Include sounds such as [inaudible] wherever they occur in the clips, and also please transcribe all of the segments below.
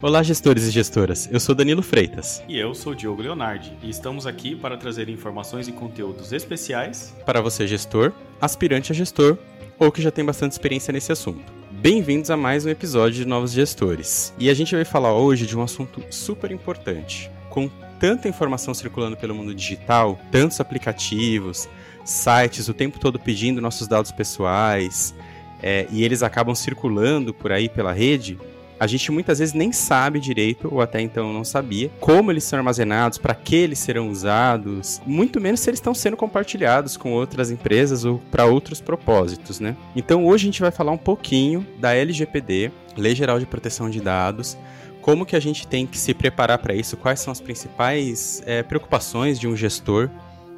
Olá, gestores e gestoras. Eu sou Danilo Freitas. E eu sou Diogo Leonardi. E estamos aqui para trazer informações e conteúdos especiais para você, gestor, aspirante a gestor ou que já tem bastante experiência nesse assunto. Bem-vindos a mais um episódio de Novos Gestores. E a gente vai falar hoje de um assunto super importante. Com tanta informação circulando pelo mundo digital, tantos aplicativos, sites o tempo todo pedindo nossos dados pessoais, é, e eles acabam circulando por aí pela rede, a gente muitas vezes nem sabe direito, ou até então não sabia, como eles são armazenados, para que eles serão usados, muito menos se eles estão sendo compartilhados com outras empresas ou para outros propósitos, né? Então hoje a gente vai falar um pouquinho da LGPD, Lei Geral de Proteção de Dados, como que a gente tem que se preparar para isso, quais são as principais é, preocupações de um gestor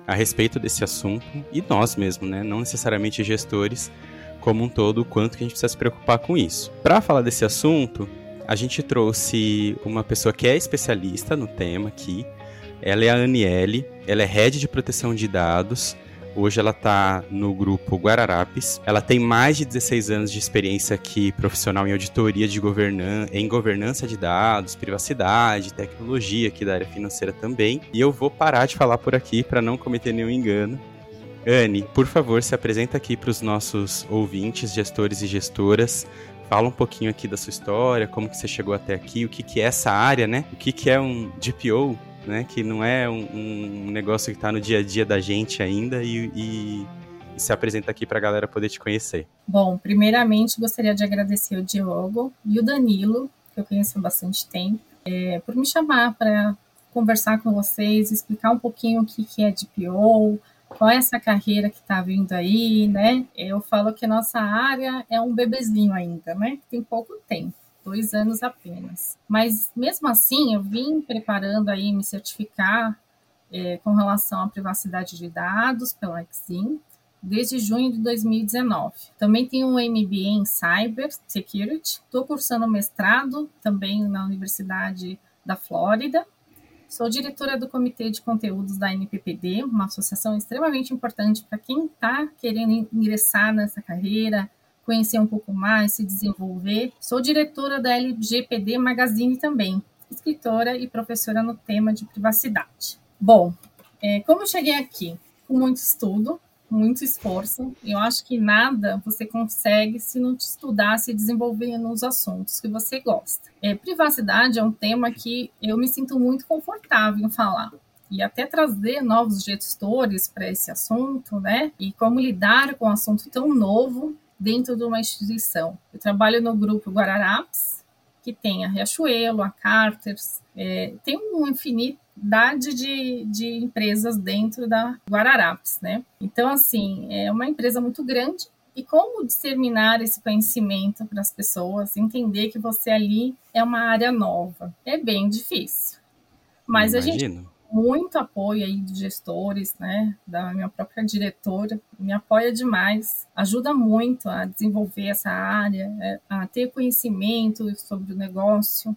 a respeito desse assunto, e nós mesmo, né? Não necessariamente gestores, como um todo, o quanto que a gente precisa se preocupar com isso. Para falar desse assunto, a gente trouxe uma pessoa que é especialista no tema aqui. Ela é a Aniele, ela é head de proteção de dados. Hoje ela está no grupo Guararapes. Ela tem mais de 16 anos de experiência aqui profissional em auditoria de governan em governança de dados, privacidade, tecnologia aqui da área financeira também. E eu vou parar de falar por aqui para não cometer nenhum engano Anne, por favor, se apresenta aqui para os nossos ouvintes, gestores e gestoras. Fala um pouquinho aqui da sua história, como que você chegou até aqui, o que, que é essa área, né? O que, que é um DPO, né? Que não é um, um negócio que está no dia a dia da gente ainda e, e, e se apresenta aqui para a galera poder te conhecer. Bom, primeiramente gostaria de agradecer o Diogo e o Danilo, que eu conheço há bastante tempo, é, por me chamar para conversar com vocês, explicar um pouquinho o que, que é DPO, qual é essa carreira que está vindo aí, né? Eu falo que nossa área é um bebezinho ainda, né? Tem pouco tempo, dois anos apenas. Mas mesmo assim, eu vim preparando aí me certificar é, com relação à privacidade de dados pela Exim desde junho de 2019. Também tenho um MBA em Cyber Security. Estou cursando mestrado também na Universidade da Flórida Sou diretora do Comitê de Conteúdos da NPPD, uma associação extremamente importante para quem está querendo ingressar nessa carreira, conhecer um pouco mais, se desenvolver. Sou diretora da LGPD Magazine também, escritora e professora no tema de privacidade. Bom, é, como eu cheguei aqui? Com muito estudo, muito esforço. Eu acho que nada você consegue se não te estudar, se desenvolver nos assuntos que você gosta. É, privacidade é um tema que eu me sinto muito confortável em falar. E até trazer novos gestores para esse assunto, né? E como lidar com um assunto tão novo dentro de uma instituição. Eu trabalho no grupo Guararapes, que tem a Riachuelo, a Carters, é, tem um infinito quantidade de, de empresas dentro da Guararapes, né? Então, assim, é uma empresa muito grande e como disseminar esse conhecimento para as pessoas, entender que você ali é uma área nova, é bem difícil. Mas Imagino. a gente muito apoio aí dos gestores, né, da minha própria diretora, me apoia demais, ajuda muito a desenvolver essa área, é, a ter conhecimento sobre o negócio,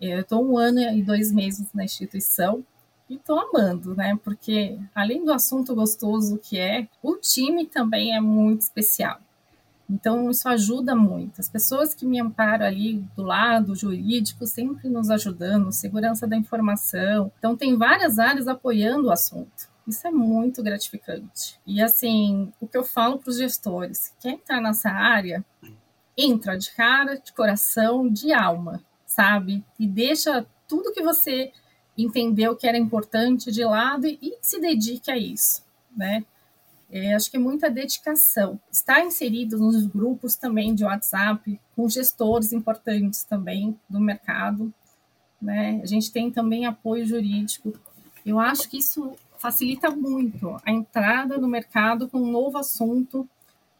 eu estou um ano e dois meses na instituição e estou amando, né? Porque além do assunto gostoso que é, o time também é muito especial. Então, isso ajuda muito. As pessoas que me amparam ali do lado jurídico sempre nos ajudando, segurança da informação. Então, tem várias áreas apoiando o assunto. Isso é muito gratificante. E, assim, o que eu falo para os gestores: quer entrar nessa área? Entra de cara, de coração, de alma sabe? E deixa tudo que você entendeu que era importante de lado e, e se dedique a isso, né? É, acho que é muita dedicação. Está inserido nos grupos também de WhatsApp, com gestores importantes também do mercado. Né? A gente tem também apoio jurídico. Eu acho que isso facilita muito a entrada no mercado com um novo assunto,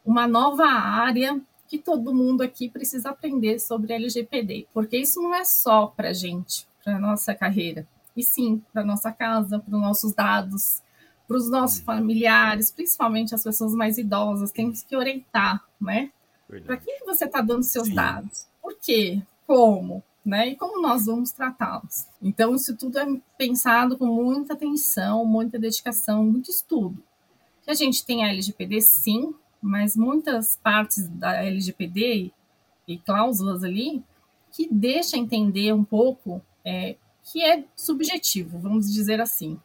uma nova área que todo mundo aqui precisa aprender sobre LGPD, porque isso não é só para gente, para nossa carreira, e sim para nossa casa, para os nossos dados, para os nossos uhum. familiares, principalmente as pessoas mais idosas, temos que orientar, né? Para quem que você está dando seus sim. dados? Por quê? Como? Né? E como nós vamos tratá-los? Então, isso tudo é pensado com muita atenção, muita dedicação, muito estudo. Que a gente tem a LGPD, sim, mas muitas partes da LGPD e cláusulas ali que deixa entender um pouco é, que é subjetivo, vamos dizer assim.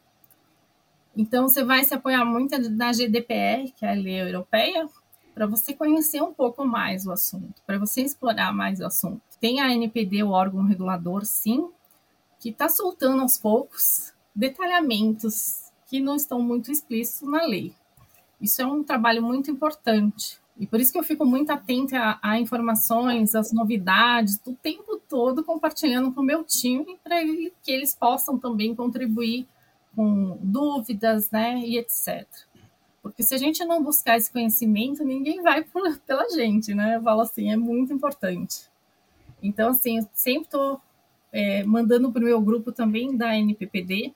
Então, você vai se apoiar muito na GDPR, que é a lei europeia, para você conhecer um pouco mais o assunto, para você explorar mais o assunto. Tem a NPD, o órgão regulador, sim, que está soltando aos poucos detalhamentos que não estão muito explícitos na lei. Isso é um trabalho muito importante. E por isso que eu fico muito atenta a, a informações, às novidades, o tempo todo compartilhando com o meu time para que eles possam também contribuir com dúvidas, né, e etc. Porque se a gente não buscar esse conhecimento, ninguém vai [laughs] por, pela gente, né? Eu falo assim, é muito importante. Então, assim, eu sempre estou é, mandando para o meu grupo também da NPPD,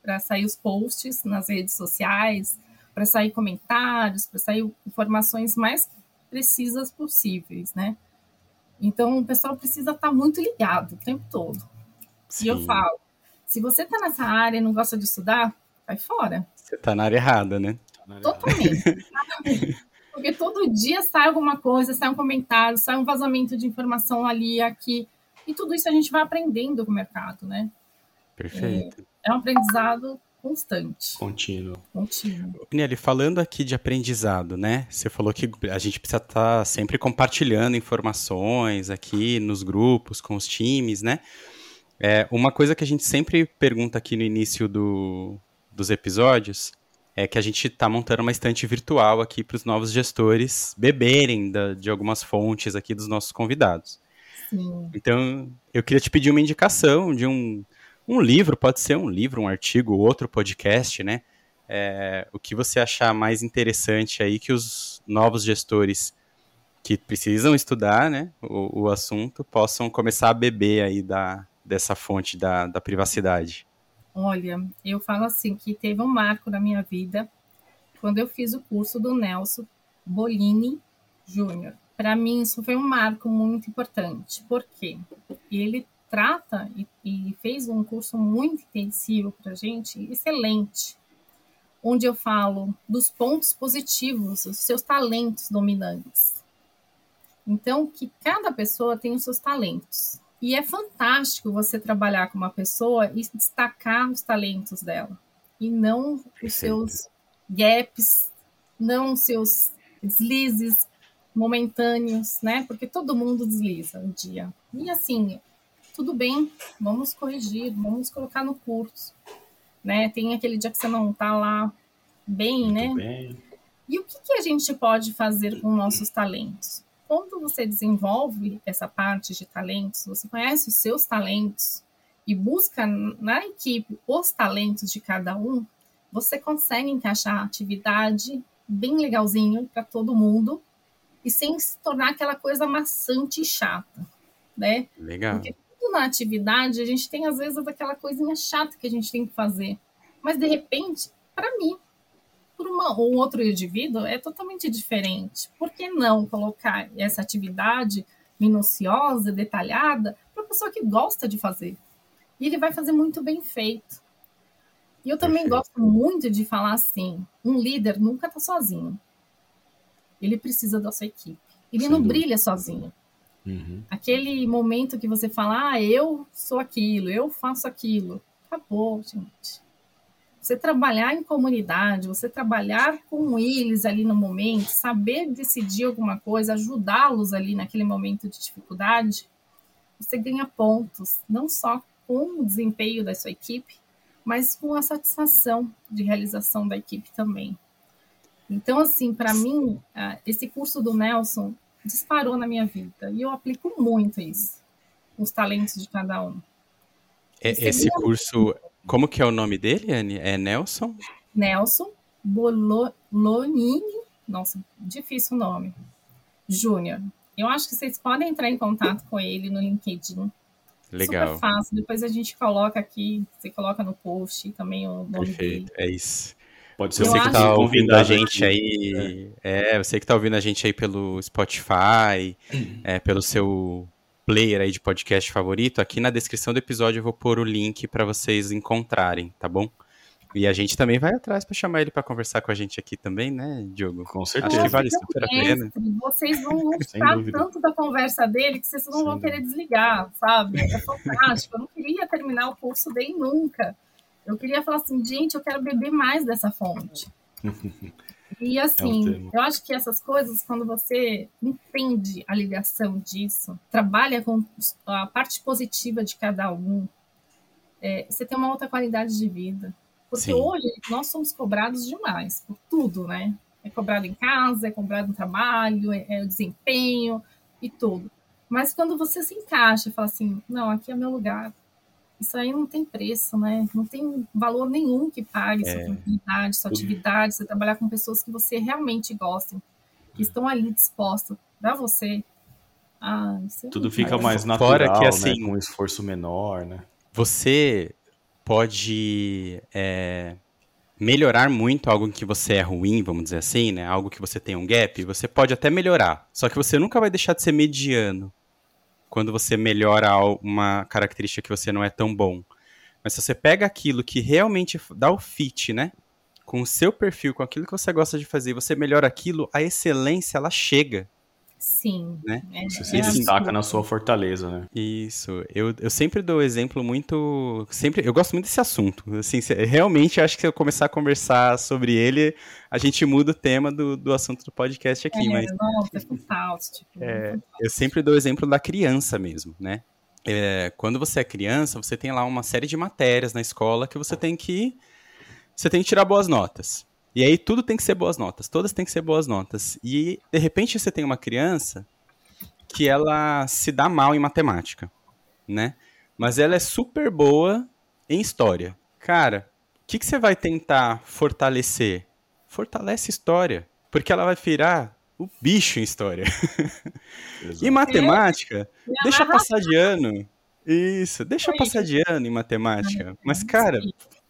para sair os posts nas redes sociais, para sair comentários, para sair informações mais precisas possíveis, né? Então, o pessoal precisa estar tá muito ligado o tempo todo. Sim. E eu falo, se você está nessa área e não gosta de estudar, vai fora. Você está na área errada, né? Totalmente. [laughs] Porque todo dia sai alguma coisa, sai um comentário, sai um vazamento de informação ali, aqui. E tudo isso a gente vai aprendendo com o mercado, né? Perfeito. É, é um aprendizado constante. Contínuo. Contínuo. Nelly, falando aqui de aprendizado, né? Você falou que a gente precisa estar tá sempre compartilhando informações aqui nos grupos, com os times, né? É, uma coisa que a gente sempre pergunta aqui no início do, dos episódios é que a gente está montando uma estante virtual aqui para os novos gestores beberem da, de algumas fontes aqui dos nossos convidados. Sim. Então, eu queria te pedir uma indicação de um, um livro, pode ser um livro, um artigo, outro podcast, né? É, o que você achar mais interessante aí que os novos gestores que precisam estudar, né, o, o assunto, possam começar a beber aí da, dessa fonte da, da privacidade. Olha, eu falo assim que teve um marco na minha vida quando eu fiz o curso do Nelson Bolini Júnior. Para mim, isso foi um marco muito importante. Por quê? Ele trata e, e fez um curso muito intensivo para gente, excelente, onde eu falo dos pontos positivos, os seus talentos dominantes. Então, que cada pessoa tem os seus talentos. E é fantástico você trabalhar com uma pessoa e destacar os talentos dela. E não os seus gaps, não os seus deslizes momentâneos, né? Porque todo mundo desliza um dia. E assim, tudo bem, vamos corrigir, vamos colocar no curso. Né? Tem aquele dia que você não está lá bem, Muito né? Bem. E o que, que a gente pode fazer com nossos talentos? Quando você desenvolve essa parte de talentos, você conhece os seus talentos e busca na equipe os talentos de cada um, você consegue encaixar a atividade bem legalzinho para todo mundo e sem se tornar aquela coisa maçante e chata, né? Legal. Porque na atividade, a gente tem às vezes aquela coisinha chata que a gente tem que fazer. Mas de repente, para mim, por uma, um outro indivíduo, é totalmente diferente. Por que não colocar essa atividade minuciosa, detalhada, para a pessoa que gosta de fazer? E ele vai fazer muito bem feito. E eu também Perfeito. gosto muito de falar assim: um líder nunca está sozinho. Ele precisa da sua equipe. Ele não brilha sozinho. Uhum. Aquele momento que você fala, ah, eu sou aquilo, eu faço aquilo. Acabou, gente. Você trabalhar em comunidade, você trabalhar com eles ali no momento, saber decidir alguma coisa, ajudá-los ali naquele momento de dificuldade, você ganha pontos, não só com o desempenho da sua equipe, mas com a satisfação de realização da equipe também. Então, assim, para mim, ah, esse curso do Nelson disparou na minha vida. E eu aplico muito isso, os talentos de cada um. É, esse curso, como que é o nome dele, Anne? É Nelson? Nelson Bolonini, nossa, difícil o nome, Júnior. Eu acho que vocês podem entrar em contato com ele no LinkedIn. Legal. Super fácil. Depois a gente coloca aqui, você coloca no post também o nome Perfeito, dele. é isso. Pode ser você que está ouvindo a gente aí. É. é. você que está ouvindo a gente aí pelo Spotify, é, pelo seu player aí de podcast favorito. Aqui na descrição do episódio eu vou pôr o link para vocês encontrarem, tá bom? E a gente também vai atrás para chamar ele para conversar com a gente aqui também, né, Diogo? Com certeza. Acho que vale super a pena. Vocês vão gostar tanto da conversa dele que vocês não Sem vão querer desligar, sabe? É fantástico. Eu não queria terminar o curso dele nunca. Eu queria falar assim, gente, eu quero beber mais dessa fonte. [laughs] E assim, é eu acho que essas coisas, quando você entende a ligação disso, trabalha com a parte positiva de cada um, é, você tem uma outra qualidade de vida. Porque Sim. hoje nós somos cobrados demais por tudo, né? É cobrado em casa, é cobrado no trabalho, é, é o desempenho e tudo. Mas quando você se encaixa e fala assim, não, aqui é meu lugar, isso aí não tem preço, né? Não tem valor nenhum que pague é. sua tranquilidade, sua atividade, você trabalhar com pessoas que você realmente gosta, que estão ali dispostas para você. Ah, é Tudo fica mais natural, Fora que, né? assim, né? com um esforço menor, né? Você pode é, melhorar muito algo que você é ruim, vamos dizer assim, né? Algo que você tem um gap, você pode até melhorar. Só que você nunca vai deixar de ser mediano quando você melhora uma característica que você não é tão bom. Mas se você pega aquilo que realmente dá o fit, né? Com o seu perfil, com aquilo que você gosta de fazer, você melhora aquilo, a excelência ela chega. Sim. Né? É, Você se é destaca assim. na sua fortaleza, né? Isso. Eu, eu sempre dou exemplo muito. sempre Eu gosto muito desse assunto. Assim, realmente acho que se eu começar a conversar sobre ele, a gente muda o tema do, do assunto do podcast aqui. É, mas, nossa, é fantástico. É, eu sempre dou o exemplo da criança mesmo, né? É, quando você é criança, você tem lá uma série de matérias na escola que você tem que. Você tem que tirar boas notas. E aí tudo tem que ser boas notas, todas têm que ser boas notas. E de repente você tem uma criança que ela se dá mal em matemática, né? Mas ela é super boa em história. Cara, o que, que você vai tentar fortalecer? Fortalece história. Porque ela vai virar o bicho em história. [laughs] e matemática, é. deixa passar de ano. Isso, deixa passar de ano em matemática. Mas, cara.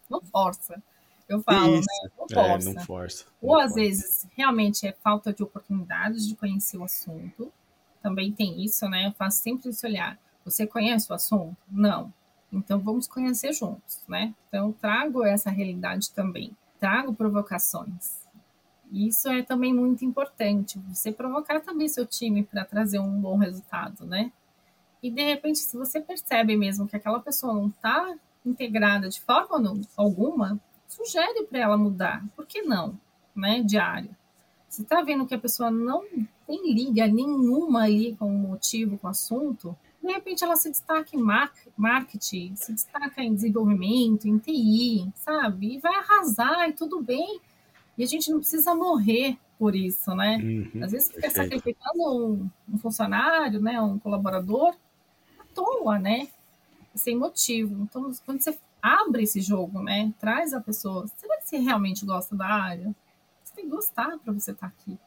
Não força. Eu falo, Isso. né? Não força. É, não força. Ou às vezes realmente é falta de oportunidades de conhecer o assunto. Também tem isso, né? Eu faço sempre esse olhar. Você conhece o assunto? Não. Então vamos conhecer juntos, né? Então trago essa realidade também. Trago provocações. Isso é também muito importante. Você provocar também seu time para trazer um bom resultado, né? E de repente, se você percebe mesmo que aquela pessoa não está integrada de forma alguma, sugere para ela mudar. Por que não? Né? Diário. Você está vendo que a pessoa não tem liga nenhuma ali com o motivo, com o assunto, de repente ela se destaca em marketing, se destaca em desenvolvimento, em TI, sabe? E vai arrasar e tudo bem. E a gente não precisa morrer por isso, né? Uhum, Às vezes fica sacrificando um, um, funcionário, né, um colaborador, à toa, né? Sem motivo. Então, quando você abre esse jogo, né? Traz a pessoa. Será que você realmente gosta da área? Você tem que gostar para você estar tá aqui.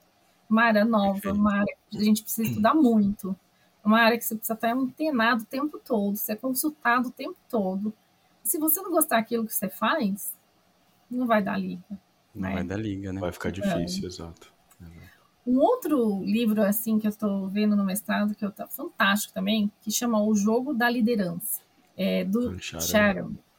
Uma área nova, uma área que a gente precisa estudar muito. Uma área que você precisa estar antenado o tempo todo, ser consultado o tempo todo. Se você não gostar daquilo que você faz, não vai dar liga. Não né? vai dar liga, né? Vai ficar difícil, é. exato. Um outro livro assim que eu estou vendo no mestrado que eu tá fantástico também, que chama O Jogo da Liderança, é do Sharon. E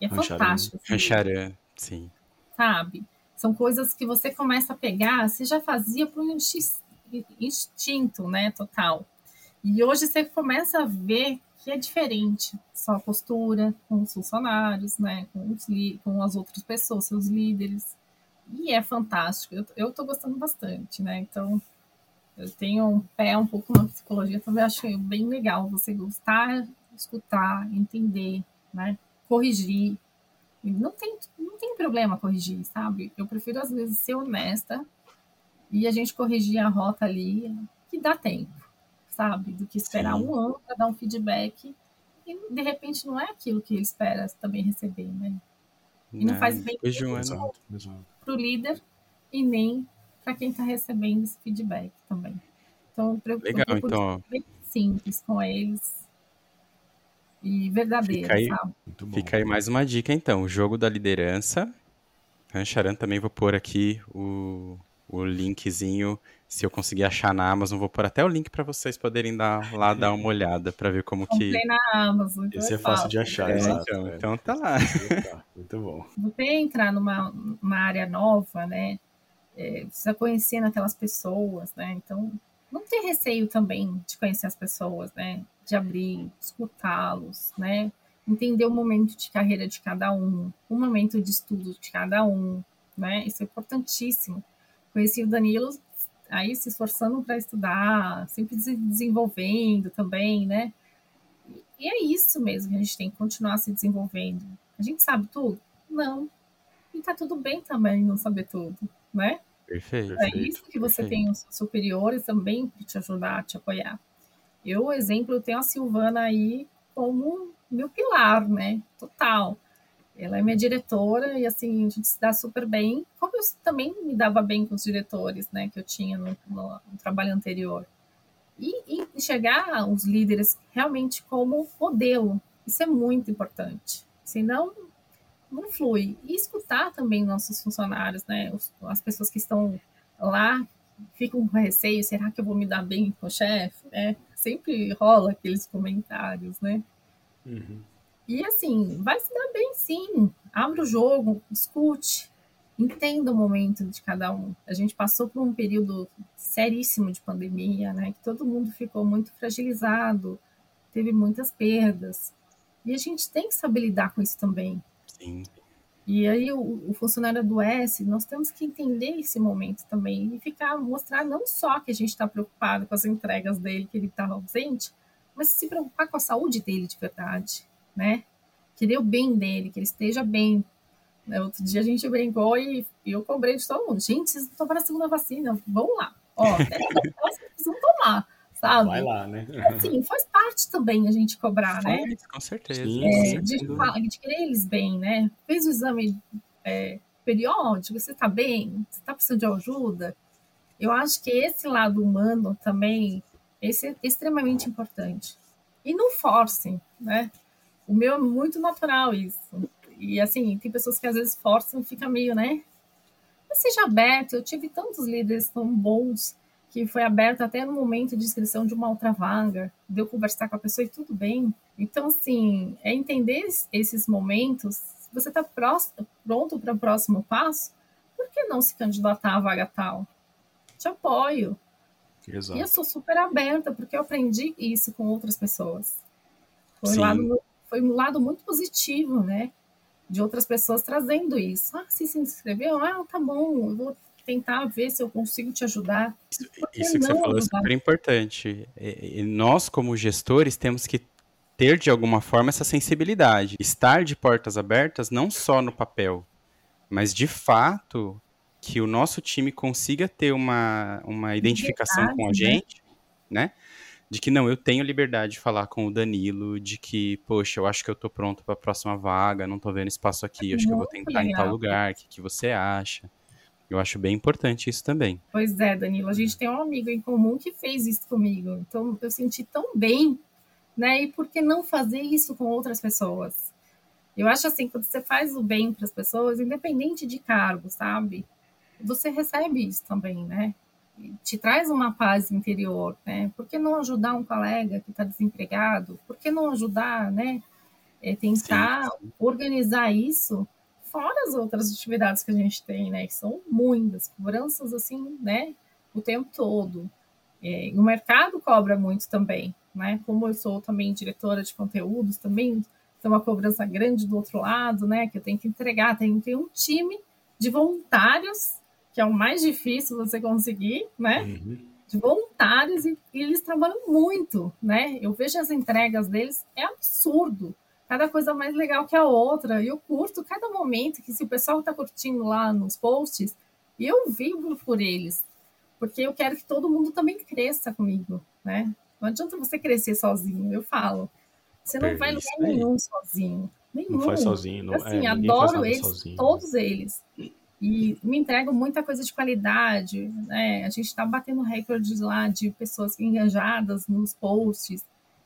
é fantástico. Rancharan, sim. Sabe? São coisas que você começa a pegar, você já fazia por um instinto, né, total. E hoje você começa a ver que é diferente, sua postura com os funcionários, né, com, os com as outras pessoas, seus líderes. E é fantástico. Eu, eu tô gostando bastante, né? Então, eu tenho um pé um pouco na psicologia, também acho bem legal você gostar, escutar, entender, né? Corrigir. Não tem, não tem problema corrigir, sabe? Eu prefiro, às vezes, ser honesta e a gente corrigir a rota ali, que dá tempo, sabe? Do que esperar Sim. um ano para dar um feedback e, de repente, não é aquilo que ele espera também receber, né? E não, não faz bem para o líder e nem para quem está recebendo esse feedback também. Então, eu Legal, então. bem simples com eles e verdadeira, fica aí, sabe? Fica aí mais uma dica, então. O jogo da liderança. Rancharan também vou pôr aqui o, o linkzinho. Se eu conseguir achar na Amazon, vou pôr até o link para vocês poderem dar lá dar uma olhada para ver como Comprei que. na Amazon. Então Esse é fácil de achar, É, exato. então, é. então tá lá. Muito bom. Você entrar numa uma área nova, né? é, precisa conhecer aquelas pessoas, né? Então, não ter receio também de conhecer as pessoas, né? De abrir, escutá-los, né? Entender o momento de carreira de cada um, o momento de estudo de cada um, né? Isso é importantíssimo. Conheci o Danilo aí se esforçando para estudar, sempre se desenvolvendo também, né? E é isso mesmo que a gente tem que continuar se desenvolvendo. A gente sabe tudo? Não. E tá tudo bem também não saber tudo, né? Perfeito. É Perfeito, isso que você perfeito. tem os superiores também para te ajudar, te apoiar. Eu, exemplo, eu tenho a Silvana aí como meu pilar, né? Total. Ela é minha diretora e assim, a gente se dá super bem. Como eu também me dava bem com os diretores, né? Que eu tinha no, no- no trabalho anterior. E, e enxergar os líderes realmente como modelo. Isso é muito importante. Senão, não flui. E escutar também nossos funcionários, né? As pessoas que estão lá ficam com receio, será que eu vou me dar bem com o chefe? É, sempre rola aqueles comentários, né? Uhum. E assim, vai se dar bem sim. Abre o jogo, escute, entenda o momento de cada um. A gente passou por um período seríssimo de pandemia, né? Que todo mundo ficou muito fragilizado, teve muitas perdas. E a gente tem que saber lidar com isso também. Sim. E aí o, o funcionário adoece, nós temos que entender esse momento também e ficar, mostrar não só que a gente está preocupado com as entregas dele, que ele está ausente, mas se preocupar com a saúde dele de verdade, né? Querer o bem dele, que ele esteja bem. Né, Outro dia a gente brincou e, e eu cobrei de todo mundo. Gente, vocês não tomaram a segunda vacina, vamos lá. Ó, [laughs] vocês precisam tomar, sabe? Vai lá, né? Assim, faz parte também a gente cobrar, né? Faz, com certeza. Sim, com É, certeza. de, de querer eles bem, né? Fez o exame é, periódico, você está bem? Você está precisando de ajuda? Eu acho que esse lado humano também esse é extremamente importante. E não forcem, né? O meu é muito natural isso. E assim, tem pessoas que às vezes forçam e fica meio, né? Mas seja aberto. Eu tive tantos líderes tão bons que foi aberto até no momento de inscrição de uma outra vaga, de eu conversar com a pessoa e tudo bem. Então, assim, é entender es- esses momentos. Se você está pronto para o próximo passo, por que não se candidatar à vaga tal? Te apoio. E eu Exato. sou super aberta, porque eu aprendi isso com outras pessoas. Foi um, lado, foi um lado muito positivo, né? De outras pessoas trazendo isso. Ah, você se inscreveu? Ah, tá bom, eu vou tentar ver se eu consigo te ajudar. Isso, que você falou é super importante. E- nós, como gestores, temos que ter de alguma forma essa sensibilidade. Estar de portas abertas, não só no papel, mas de fato que o nosso time consiga ter uma, uma identificação com a né? gente, né? De que não, eu tenho liberdade de falar com o Danilo, de que, poxa, eu acho que eu tô pronto para a próxima vaga, não tô vendo espaço aqui, eu acho que eu vou tentar em tal legal. lugar, o que, que você acha? Eu acho bem importante isso também. Pois é, Danilo, a gente tem um amigo em comum que fez isso comigo. Então eu senti tão bem, né? E por que não fazer isso com outras pessoas? Eu acho assim, quando você faz o bem para as pessoas, independente de cargo, sabe? Você recebe isso também, né? Te traz uma paz interior, né? Por que não ajudar um colega que está desempregado? Por que não ajudar, né? É tentar organizar isso fora as outras atividades que a gente tem, né? Que são muitas, cobranças assim, né? O tempo todo. É, o mercado cobra muito também, né? Como eu sou também diretora de conteúdos, também tem uma cobrança grande do outro lado, né? Que eu tenho que entregar, tem que ter um time de voluntários, que é o mais difícil você conseguir, né? Uhum. de voluntários e, e eles trabalham muito, né? Eu vejo as entregas deles, é absurdo. Cada coisa mais legal que a outra. E eu curto cada momento que se o pessoal está curtindo lá nos posts, eu vibro por eles. Porque eu quero que todo mundo também cresça comigo, né? Não adianta você crescer sozinho, eu falo. Você não vai É isso lugar nenhum sozinho. Nenhum. Não faz sozinho, não, Assim, é, adoro eles, sozinho. todos eles. E me entregam muita coisa de qualidade, né? A gente está batendo recordes lá de pessoas engajadas nos posts.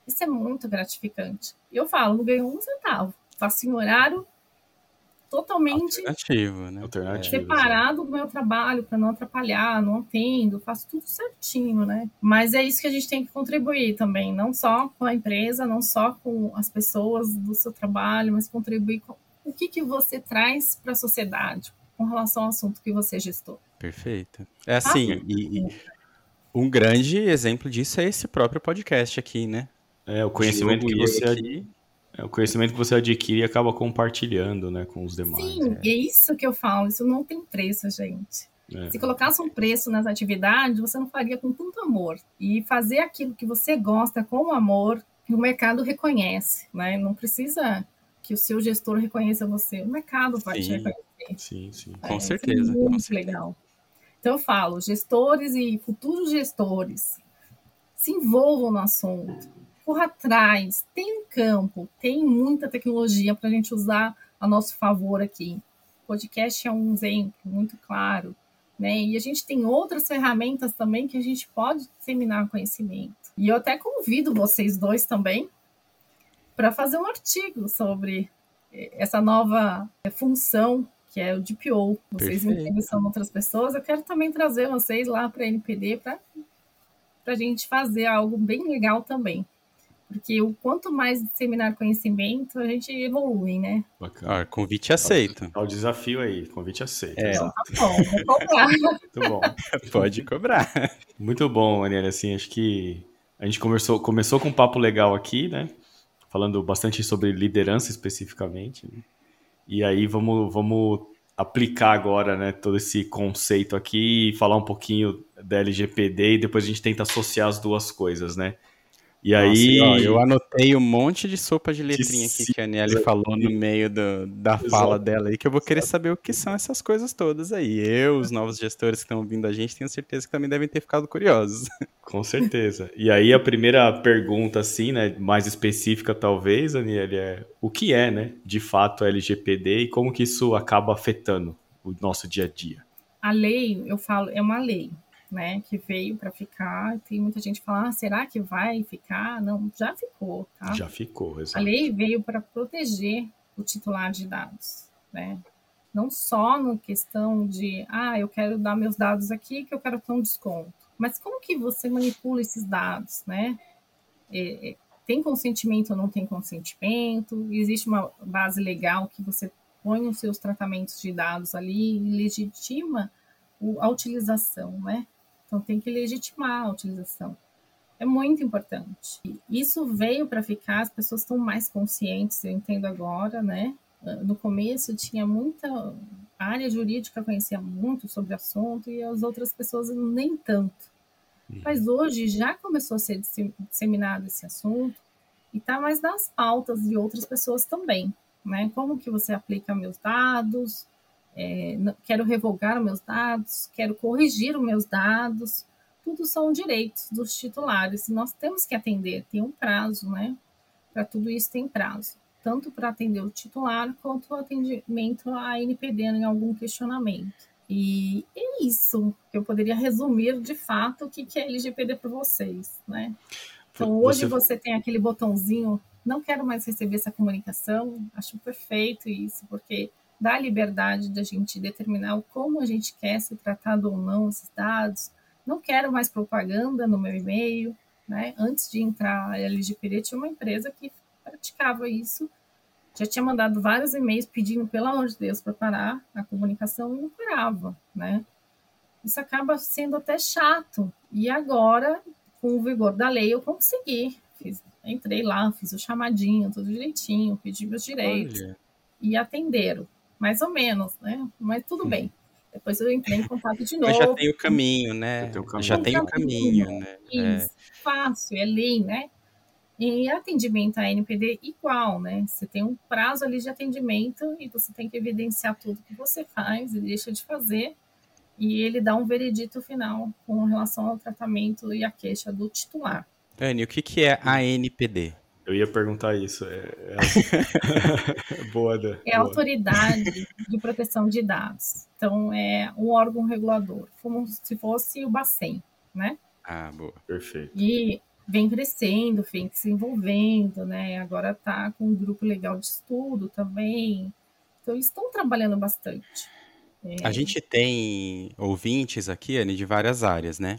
Isso é muito gratificante. E eu falo, não ganho um centavo. Faço em horário totalmente alternativo, né? Alternativo. separado do meu trabalho para não atrapalhar, não atendo, faço tudo certinho, né? Mas é isso que a gente tem que contribuir também, não só com a empresa, não só com as pessoas do seu trabalho, mas contribuir com o que, que você traz para a sociedade com relação ao assunto que você gestou. Perfeito. É assim, ah, e, e um grande exemplo disso é esse próprio podcast aqui, né? É, o conhecimento que você aqui. É, o conhecimento que você adquire e acaba compartilhando, né, com os demais. Sim, é. é isso que eu falo, isso não tem preço, gente. É. Se colocasse um preço nas atividades, você não faria com tanto amor. E fazer aquilo que você gosta com amor, o mercado reconhece, né? Não precisa que o seu gestor reconheça você, o mercado vai sim, te reconhecer. Sim, sim, é, com certeza. É muito com certeza. legal. Então eu falo, gestores e futuros gestores se envolvam no assunto, corra atrás, tem um campo, tem muita tecnologia para a gente usar a nosso favor aqui. O podcast é um exemplo muito claro, né? E a gente tem outras ferramentas também que a gente pode disseminar conhecimento. E eu até convido vocês dois também para fazer um artigo sobre eh, essa nova eh, função que é o DPO. Vocês me entrevistam outras pessoas, eu quero também trazer vocês lá para a NPD para a gente fazer algo bem legal também. Porque o quanto mais disseminar conhecimento, a gente evolui, né? Bacana. Ah, convite aceito. Olha o desafio aí, convite aceito. É. Tá bom, vou cobrar. Muito bom. [laughs] Pode cobrar. Muito bom, Aniela. Assim, acho que a gente conversou, começou com um papo legal aqui, né? Falando bastante sobre liderança especificamente. Né? E aí vamos, vamos aplicar agora, né, todo esse conceito aqui e falar um pouquinho da LGPD e depois a gente tenta associar as duas coisas, né? E Nossa, aí. Ó, eu anotei um monte de sopa de letrinha aqui que a Nelly falou no meio do, da Exato. fala dela aí, que eu vou querer saber o que são essas coisas todas aí. Eu, os novos gestores que estão ouvindo a gente, tenho certeza que também devem ter ficado curiosos. [laughs] Com certeza. E aí a primeira pergunta, assim, né, mais específica talvez, Aniele, é o que é, né, de fato LGPD e como que isso acaba afetando o nosso dia a dia? A lei, eu falo, é uma lei né, que veio para ficar. Tem muita gente falando, ah, será que vai ficar? Não, já ficou, tá? Já ficou, exato. A lei veio para proteger o titular de dados, né? Não só no questão de, ah, eu quero dar meus dados aqui que eu quero ter um desconto. Mas como que você manipula esses dados, né? É, é, tem consentimento ou não tem consentimento? Existe uma base legal que você põe os seus tratamentos de dados ali e legitima a utilização, né? Então tem que legitimar a utilização. É muito importante. Isso veio para ficar, as pessoas estão mais conscientes, eu entendo agora, né? No começo tinha muita a área jurídica conhecia muito sobre o assunto e as outras pessoas nem tanto. Uhum. Mas hoje já começou a ser disseminado esse assunto e está mais nas pautas de outras pessoas também, né? Como que você aplica meus dados, é, quero revogar os meus dados, quero corrigir os meus dados, tudo são direitos dos titulares. Nós temos que atender, tem um prazo, né? Para tudo isso tem prazo, tanto para atender o titular quanto o atendimento à NPD em algum questionamento. E é isso que eu poderia resumir de fato o que é LGPD para vocês, né? Então hoje você... você tem aquele botãozinho, não quero mais receber essa comunicação, acho perfeito isso, porque dá liberdade da gente determinar como a gente quer ser tratado ou não esses dados. Não quero mais propaganda no meu e-mail, né? Antes de entrar a LGPD, tinha uma empresa que praticava isso. Já tinha mandado vários e-mails pedindo, pelo amor de Deus, para parar a comunicação e não parava, né? Isso acaba sendo até chato. E agora, com o vigor da lei, eu consegui. Fiz, entrei lá, fiz o chamadinho, tudo direitinho, pedi meus direitos. Olha. E atenderam mais ou menos, né? Mas tudo hum. bem. Depois eu entrei em contato de novo. Mas já tem o caminho, né? Já tem o caminho, né? Isso, é. fácil, é lei, né? E atendimento à NPD igual, né? Você tem um prazo ali de atendimento e você tem que evidenciar tudo que você faz e deixa de fazer. E ele dá um veredito final com relação ao tratamento e a queixa do titular. Anne, o que, que é a NPD? Eu ia perguntar isso. É, é... [laughs] boa, da, É a autoridade de proteção de dados. Então, é um órgão regulador, como se fosse o Bacen, né? Ah, boa. Perfeito. E vem crescendo, vem se envolvendo, né? Agora está com um grupo legal de estudo também. Então, eles estão trabalhando bastante. É... A gente tem ouvintes aqui, Anne, de várias áreas, né?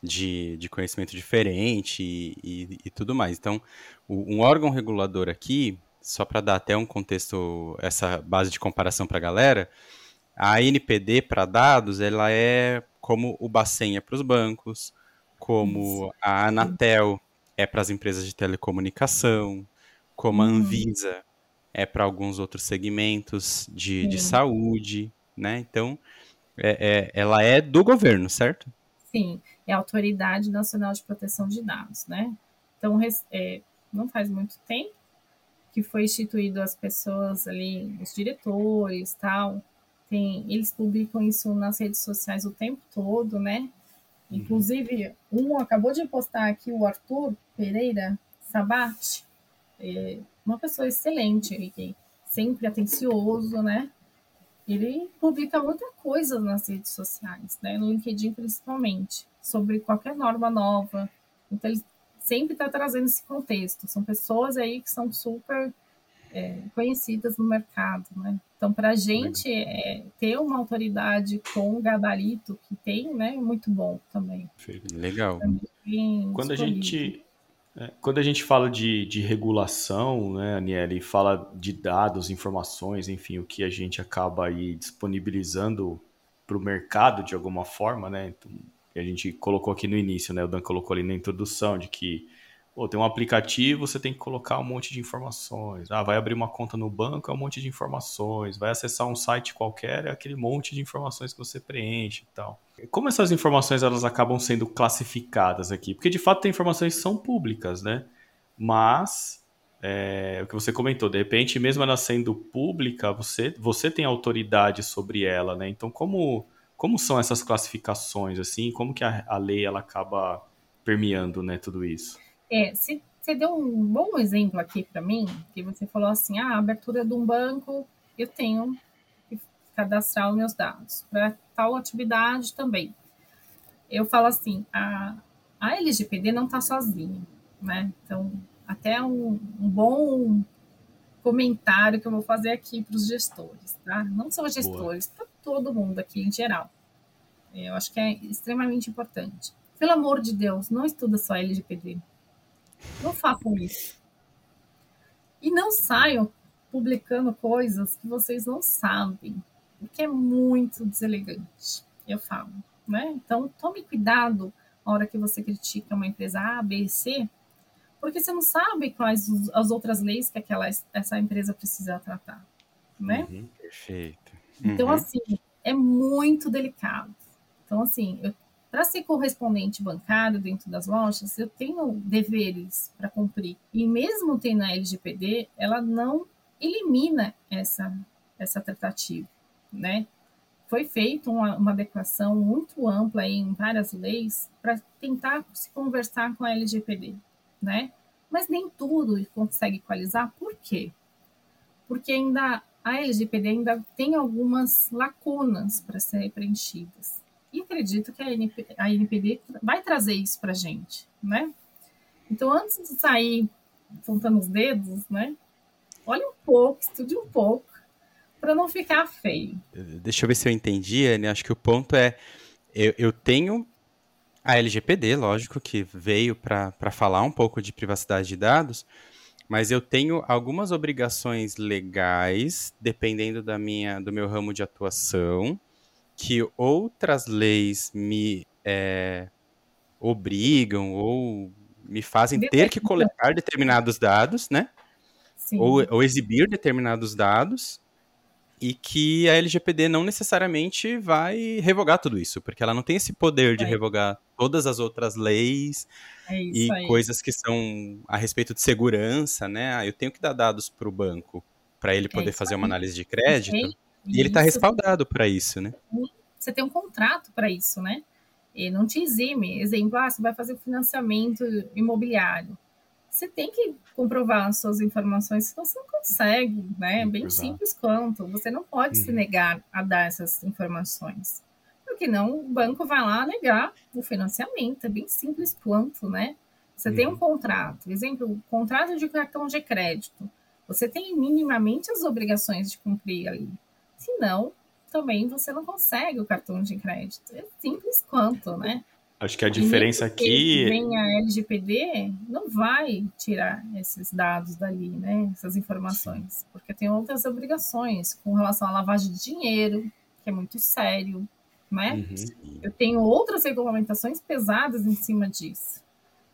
De, de conhecimento diferente e, e, e tudo mais. Então, o, um órgão regulador aqui, só para dar até um contexto, essa base de comparação para a galera, a NPD para dados, ela é como o Bacen é para os bancos, como a Anatel é para as empresas de telecomunicação, como a uhum. Anvisa é para alguns outros segmentos de, de saúde, né? Então, é, é, ela é do governo, certo? Sim, é a Autoridade Nacional de Proteção de Dados, né? Então, é, não faz muito tempo que foi instituído as pessoas ali, os diretores, tal, tem, eles publicam isso nas redes sociais o tempo todo, né? Uhum. Inclusive, um acabou de postar aqui, o Arthur Pereira Sabate, é uma pessoa excelente, sempre atencioso, né? Ele publica muita coisa nas redes sociais, né? No LinkedIn principalmente, sobre qualquer norma nova. Então, ele sempre está trazendo esse contexto. São pessoas aí que são super é, conhecidas no mercado, né? Então, para a gente é, ter uma autoridade com o gabarito que tem, né, é muito bom também. Legal. Quando a gente quando a gente fala de, de regulação, né, Aniele, fala de dados, informações, enfim, o que a gente acaba aí disponibilizando para o mercado de alguma forma, né? Então, a gente colocou aqui no início, né? O Dan colocou ali na introdução de que Pô, tem um aplicativo, você tem que colocar um monte de informações. Ah, vai abrir uma conta no banco, é um monte de informações. Vai acessar um site qualquer, é aquele monte de informações que você preenche e tal. Como essas informações elas acabam sendo classificadas aqui? Porque de fato tem informações que são públicas, né? Mas é, o que você comentou, de repente, mesmo ela sendo pública, você, você tem autoridade sobre ela, né? Então, como, como são essas classificações, assim? Como que a, a lei ela acaba permeando, né, tudo isso? É, se você deu um bom exemplo aqui para mim, que você falou assim, ah, a abertura de um banco, eu tenho que cadastrar os meus dados. Para tal atividade também. Eu falo assim, a, a LGPD não está sozinha, né? Então, até um, um, bom comentário que eu vou fazer aqui para os gestores, tá? Não só gestores, para todo mundo aqui em geral. Eu acho que é extremamente importante. Pelo amor de Deus, não estuda só LGPD. Não façam isso. E não saiam publicando coisas que vocês não sabem, porque é muito deselegante, eu falo. Né? Então, tome cuidado na hora que você critica uma empresa A, B, C, porque você não sabe quais as outras leis que aquela, essa empresa precisa tratar. Né? Uhum, perfeito. Então, uhum. assim, é muito delicado. Então, assim, eu para ser correspondente bancário dentro das lojas, eu tenho deveres para cumprir. E mesmo tendo a LGPD, ela não elimina essa, essa tratativa, né? Foi feita uma, uma adequação muito ampla em várias leis para tentar se conversar com a LGPD, né? Mas nem tudo consegue equalizar. Por quê? Porque ainda a LGPD ainda tem algumas lacunas para serem preenchidas. E acredito que a, NP, a NPD vai trazer isso para a gente, né? Então, antes de sair apontando os dedos, né? Olhe um pouco, estude um pouco, para não ficar feio. Deixa eu ver se eu entendi, Anne. Acho que o ponto é, eu, eu tenho a LGPD, lógico, que veio para falar um pouco de privacidade de dados, mas eu tenho algumas obrigações legais, dependendo da minha, do meu ramo de atuação, que outras leis me é, obrigam ou me fazem ter que coletar determinados dados, né? Ou, ou, exibir determinados dados, e que a LGPD não necessariamente vai revogar tudo isso, porque ela não tem esse poder de é. revogar todas as outras leis é e aí. coisas que são a respeito de segurança, né? Ah, eu tenho que dar dados para o banco para ele é poder é fazer uma análise de crédito. E ele está respaldado para isso, né? Você tem um contrato para isso, né? E não te exime. Exemplo, ah, você vai fazer financiamento imobiliário. Você tem que comprovar as suas informações, se você não consegue, né? É bem Exato. simples quanto. Você não pode uhum. se negar a dar essas informações. Porque não, o banco vai lá negar o financiamento. É bem simples quanto, né? Você uhum. tem um uhum. contrato. Exemplo, contrato de cartão de crédito Você tem minimamente as obrigações de cumprir ali. Senão, também você não consegue o cartão de crédito. É simples quanto, né? Acho que a diferença aqui. Vem a LGPD, não vai tirar esses dados dali, né? Essas informações. Sim. Porque tem outras obrigações com relação à lavagem de dinheiro, que é muito sério, né? Uhum. Eu tenho outras regulamentações pesadas em cima disso.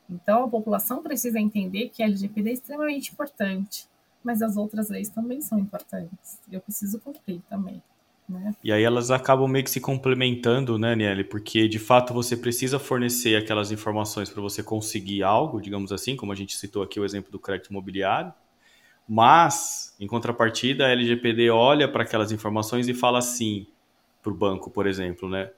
Então a população precisa entender que a LGPD é extremamente importante, mas as outras leis também são importantes. Eu preciso cumprir também. Né? E aí elas acabam meio que se complementando, né, Niele? Porque de fato você precisa fornecer aquelas informações para você conseguir algo, digamos assim, como a gente citou aqui o exemplo do crédito imobiliário. Mas, em contrapartida, a LGPD olha para aquelas informações e fala assim para o banco, por exemplo, né?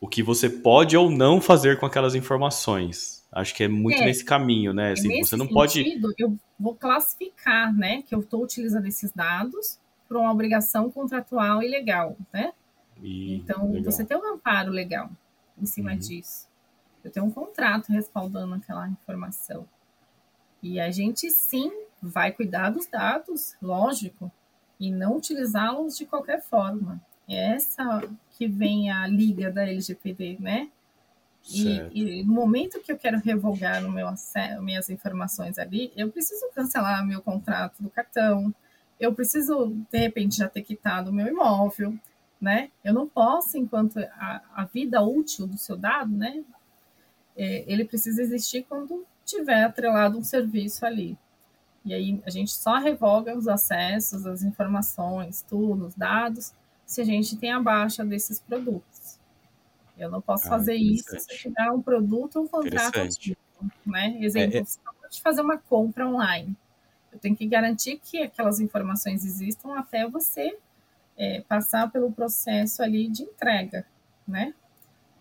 O que você pode ou não fazer com aquelas informações. Acho que é muito é, nesse caminho, né? Assim, nesse você não sentido, pode. Eu vou classificar, né? Que eu estou utilizando esses dados para uma obrigação contratual e legal, né? E, então, legal. você tem um amparo legal em cima uhum. disso. Eu tenho um contrato respaldando aquela informação. E a gente sim vai cuidar dos dados, lógico, e não utilizá-los de qualquer forma. É essa que vem a liga da LGPD, né? E, e, no momento que eu quero revogar no meu minhas informações ali, eu preciso cancelar meu contrato do cartão, eu preciso, de repente, já ter quitado o meu imóvel, né? Eu não posso, enquanto a, a vida útil do seu dado, né? É, ele precisa existir quando tiver atrelado um serviço ali. E aí a gente só revoga os acessos, as informações, tudo, os dados, se a gente tem a baixa desses produtos. Eu não posso ah, fazer isso se eu tiver um produto ou um contrato ativo, né? Exemplo, é, é... você pode fazer uma compra online. Eu tenho que garantir que aquelas informações existam até você é, passar pelo processo ali de entrega, né?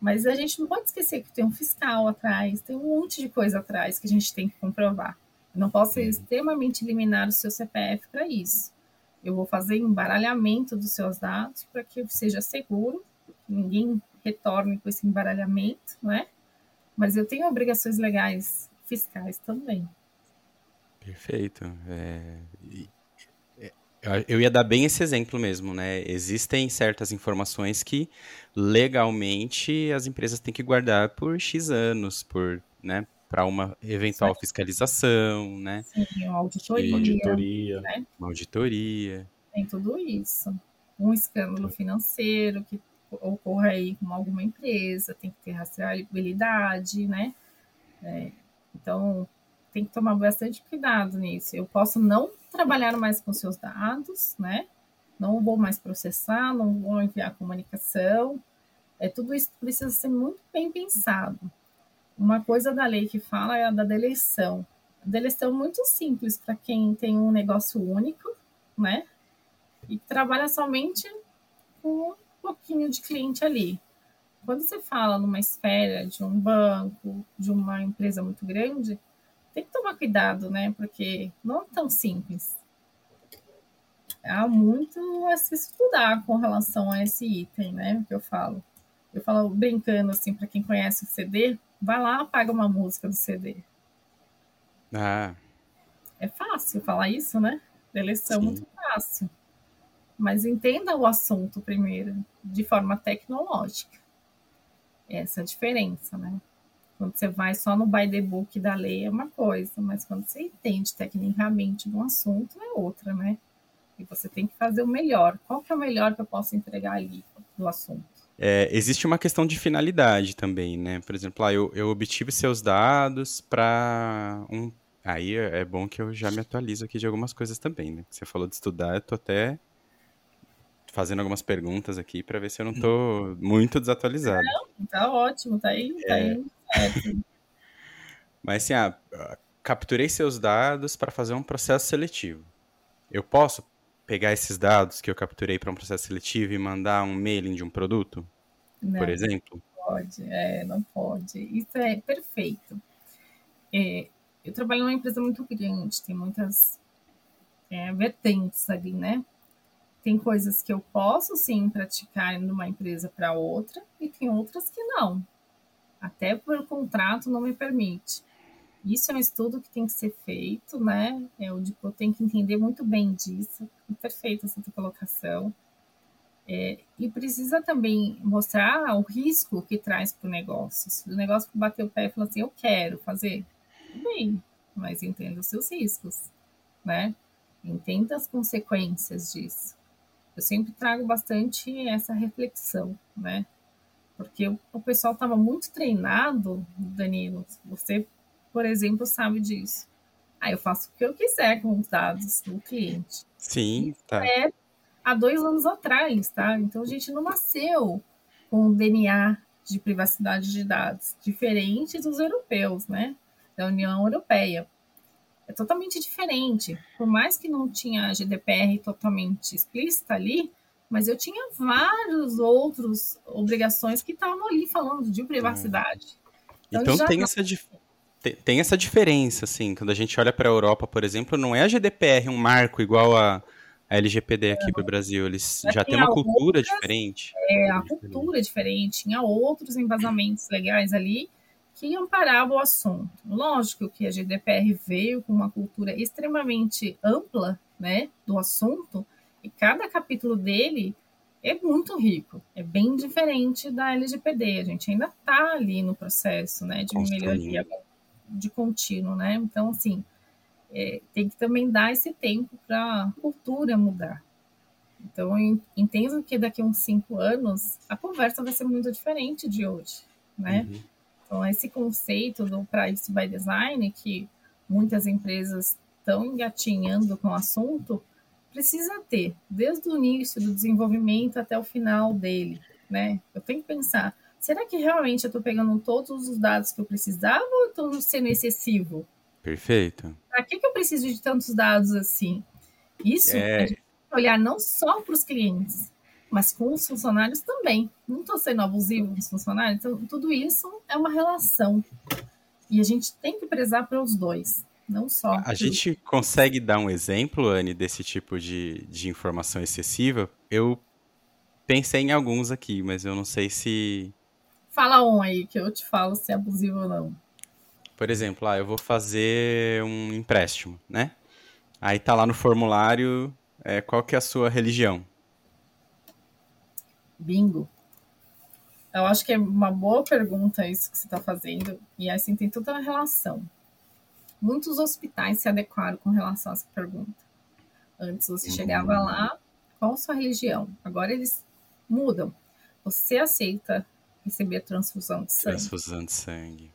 Mas a gente não pode esquecer que tem um fiscal atrás, tem um monte de coisa atrás que a gente tem que comprovar. Eu não posso uhum. extremamente eliminar o seu CPF para isso. Eu vou fazer embaralhamento dos seus dados para que seja seguro, ninguém retorne com esse embaralhamento, né? Mas eu tenho obrigações legais fiscais também. Perfeito. É, é eu ia dar bem esse exemplo mesmo, né? Existem certas informações que legalmente as empresas têm que guardar por X anos, por, né, para uma eventual Sim. fiscalização, né? Sim, uma auditoria. Uma auditoria. Né? Uma auditoria. Tem tudo isso. Um escândalo financeiro que ocorra aí com alguma empresa, tem que ter rastreabilidade, né? É, então, tem que tomar bastante cuidado nisso. Eu posso não trabalhar mais com seus dados, né? Não vou mais processar, não vou enviar comunicação. É, tudo isso precisa ser muito bem pensado. Uma coisa da lei que fala é a da deleção. A deleção é muito simples para quem tem um negócio único, né? E trabalha somente com pouquinho de cliente ali. Quando você fala numa esfera de um banco, de uma empresa muito grande, tem que tomar cuidado, né? Porque não é tão simples. Há muito a se estudar com relação a esse item, né? Que eu falo. Eu falo brincando assim, para quem conhece o CD, vai lá, apaga uma música do CD. Ah. É fácil falar isso, né? Deleção é muito fácil. Mas entenda o assunto primeiro, de forma tecnológica. Essa é a diferença, né? Quando você vai só no by the book da lei é uma coisa, mas quando você entende tecnicamente de um assunto é outra, né? E você tem que fazer o melhor. Qual que é o melhor que eu posso entregar ali do assunto? É, existe uma questão de finalidade também, né? Por exemplo, ah, eu, eu obtive seus dados para um. Aí é, bom que eu já me atualizo aqui de algumas coisas também, né? Você falou de estudar, eu tô até fazendo algumas perguntas aqui para ver se eu não tô muito desatualizado. Não, tá ótimo, tá aí, tá é... aí [laughs] Mas assim, ah, capturei seus dados para fazer um processo seletivo. Eu posso pegar esses dados que eu capturei para um processo seletivo e mandar um mailing de um produto, não, por exemplo? Não pode, é, não pode. Isso é perfeito. É, eu trabalho numa empresa muito grande, tem muitas é, vertentes ali, né? Tem coisas que eu posso sim praticar numa empresa para outra e tem outras que não. Até por contrato não me permite. Isso é um estudo que tem que ser feito, né? É, o DIPO tem que entender muito bem disso. Perfeita essa colocação. É, e precisa também mostrar o risco que traz para o negócio. Se o negócio bater o pé e falar assim, eu quero fazer, bem, mas entenda os seus riscos, né? Entenda as consequências disso. Eu sempre trago bastante essa reflexão, né? Porque o, pessoal estava muito treinado, Danilo. Você, por exemplo, sabe disso. Ah, eu faço o que eu quiser com os dados do cliente. Sim, tá. É há dois anos atrás, tá? Então a gente não nasceu com um DNA de privacidade de dados diferente dos europeus, né? Da União Europeia. É totalmente diferente. Por mais que não tinha a GDPR totalmente explícita ali, mas eu tinha vários outros obrigações que estavam ali falando de privacidade. Então, então tem, essa tem essa diferença, assim, quando a gente olha para a Europa, por exemplo, não é a GDPR um marco igual a, a LGPD aqui é. para o Brasil, eles já têm uma cultura outras, diferente. É, a cultura é diferente, tinha outros embasamentos legais ali que amparavam o assunto. Lógico que a GDPR veio com uma cultura extremamente ampla, né, do assunto, e cada capítulo dele é muito rico, é bem diferente da LGPD. A gente ainda está ali no processo, né, de melhoria de contínuo, né? Então, assim, é, tem que também dar esse tempo para a cultura mudar. Então, eu entendo que daqui a uns cinco anos a conversa vai ser muito diferente de hoje, né? Uhum. Então, esse conceito do Price by Design, que muitas empresas estão engatinhando com o assunto, precisa ter, desde o início do desenvolvimento até o final dele, né? Eu tenho que pensar, será que realmente eu estou pegando todos os dados que eu precisava ou estou sendo excessivo? Perfeito. Para que, que eu preciso de tantos dados assim? Isso é... olhar não só para os clientes, mas com os funcionários também. Não estou sendo abusivo com os funcionários, então tudo isso é uma relação. E a gente tem que prezar para os dois. Não só. A gente consegue dar um exemplo, Anne, desse tipo de, de informação excessiva? Eu pensei em alguns aqui, mas eu não sei se. Fala um aí, que eu te falo se é abusivo ou não. Por exemplo, ah, eu vou fazer um empréstimo, né? Aí tá lá no formulário é, qual que é a sua religião. Bingo. Eu acho que é uma boa pergunta isso que você está fazendo, e assim tem toda a relação muitos hospitais se adequaram com relação a essa pergunta. Antes você uhum. chegava lá, qual a sua religião? Agora eles mudam. Você aceita receber transfusão de sangue? Transfusão de sangue.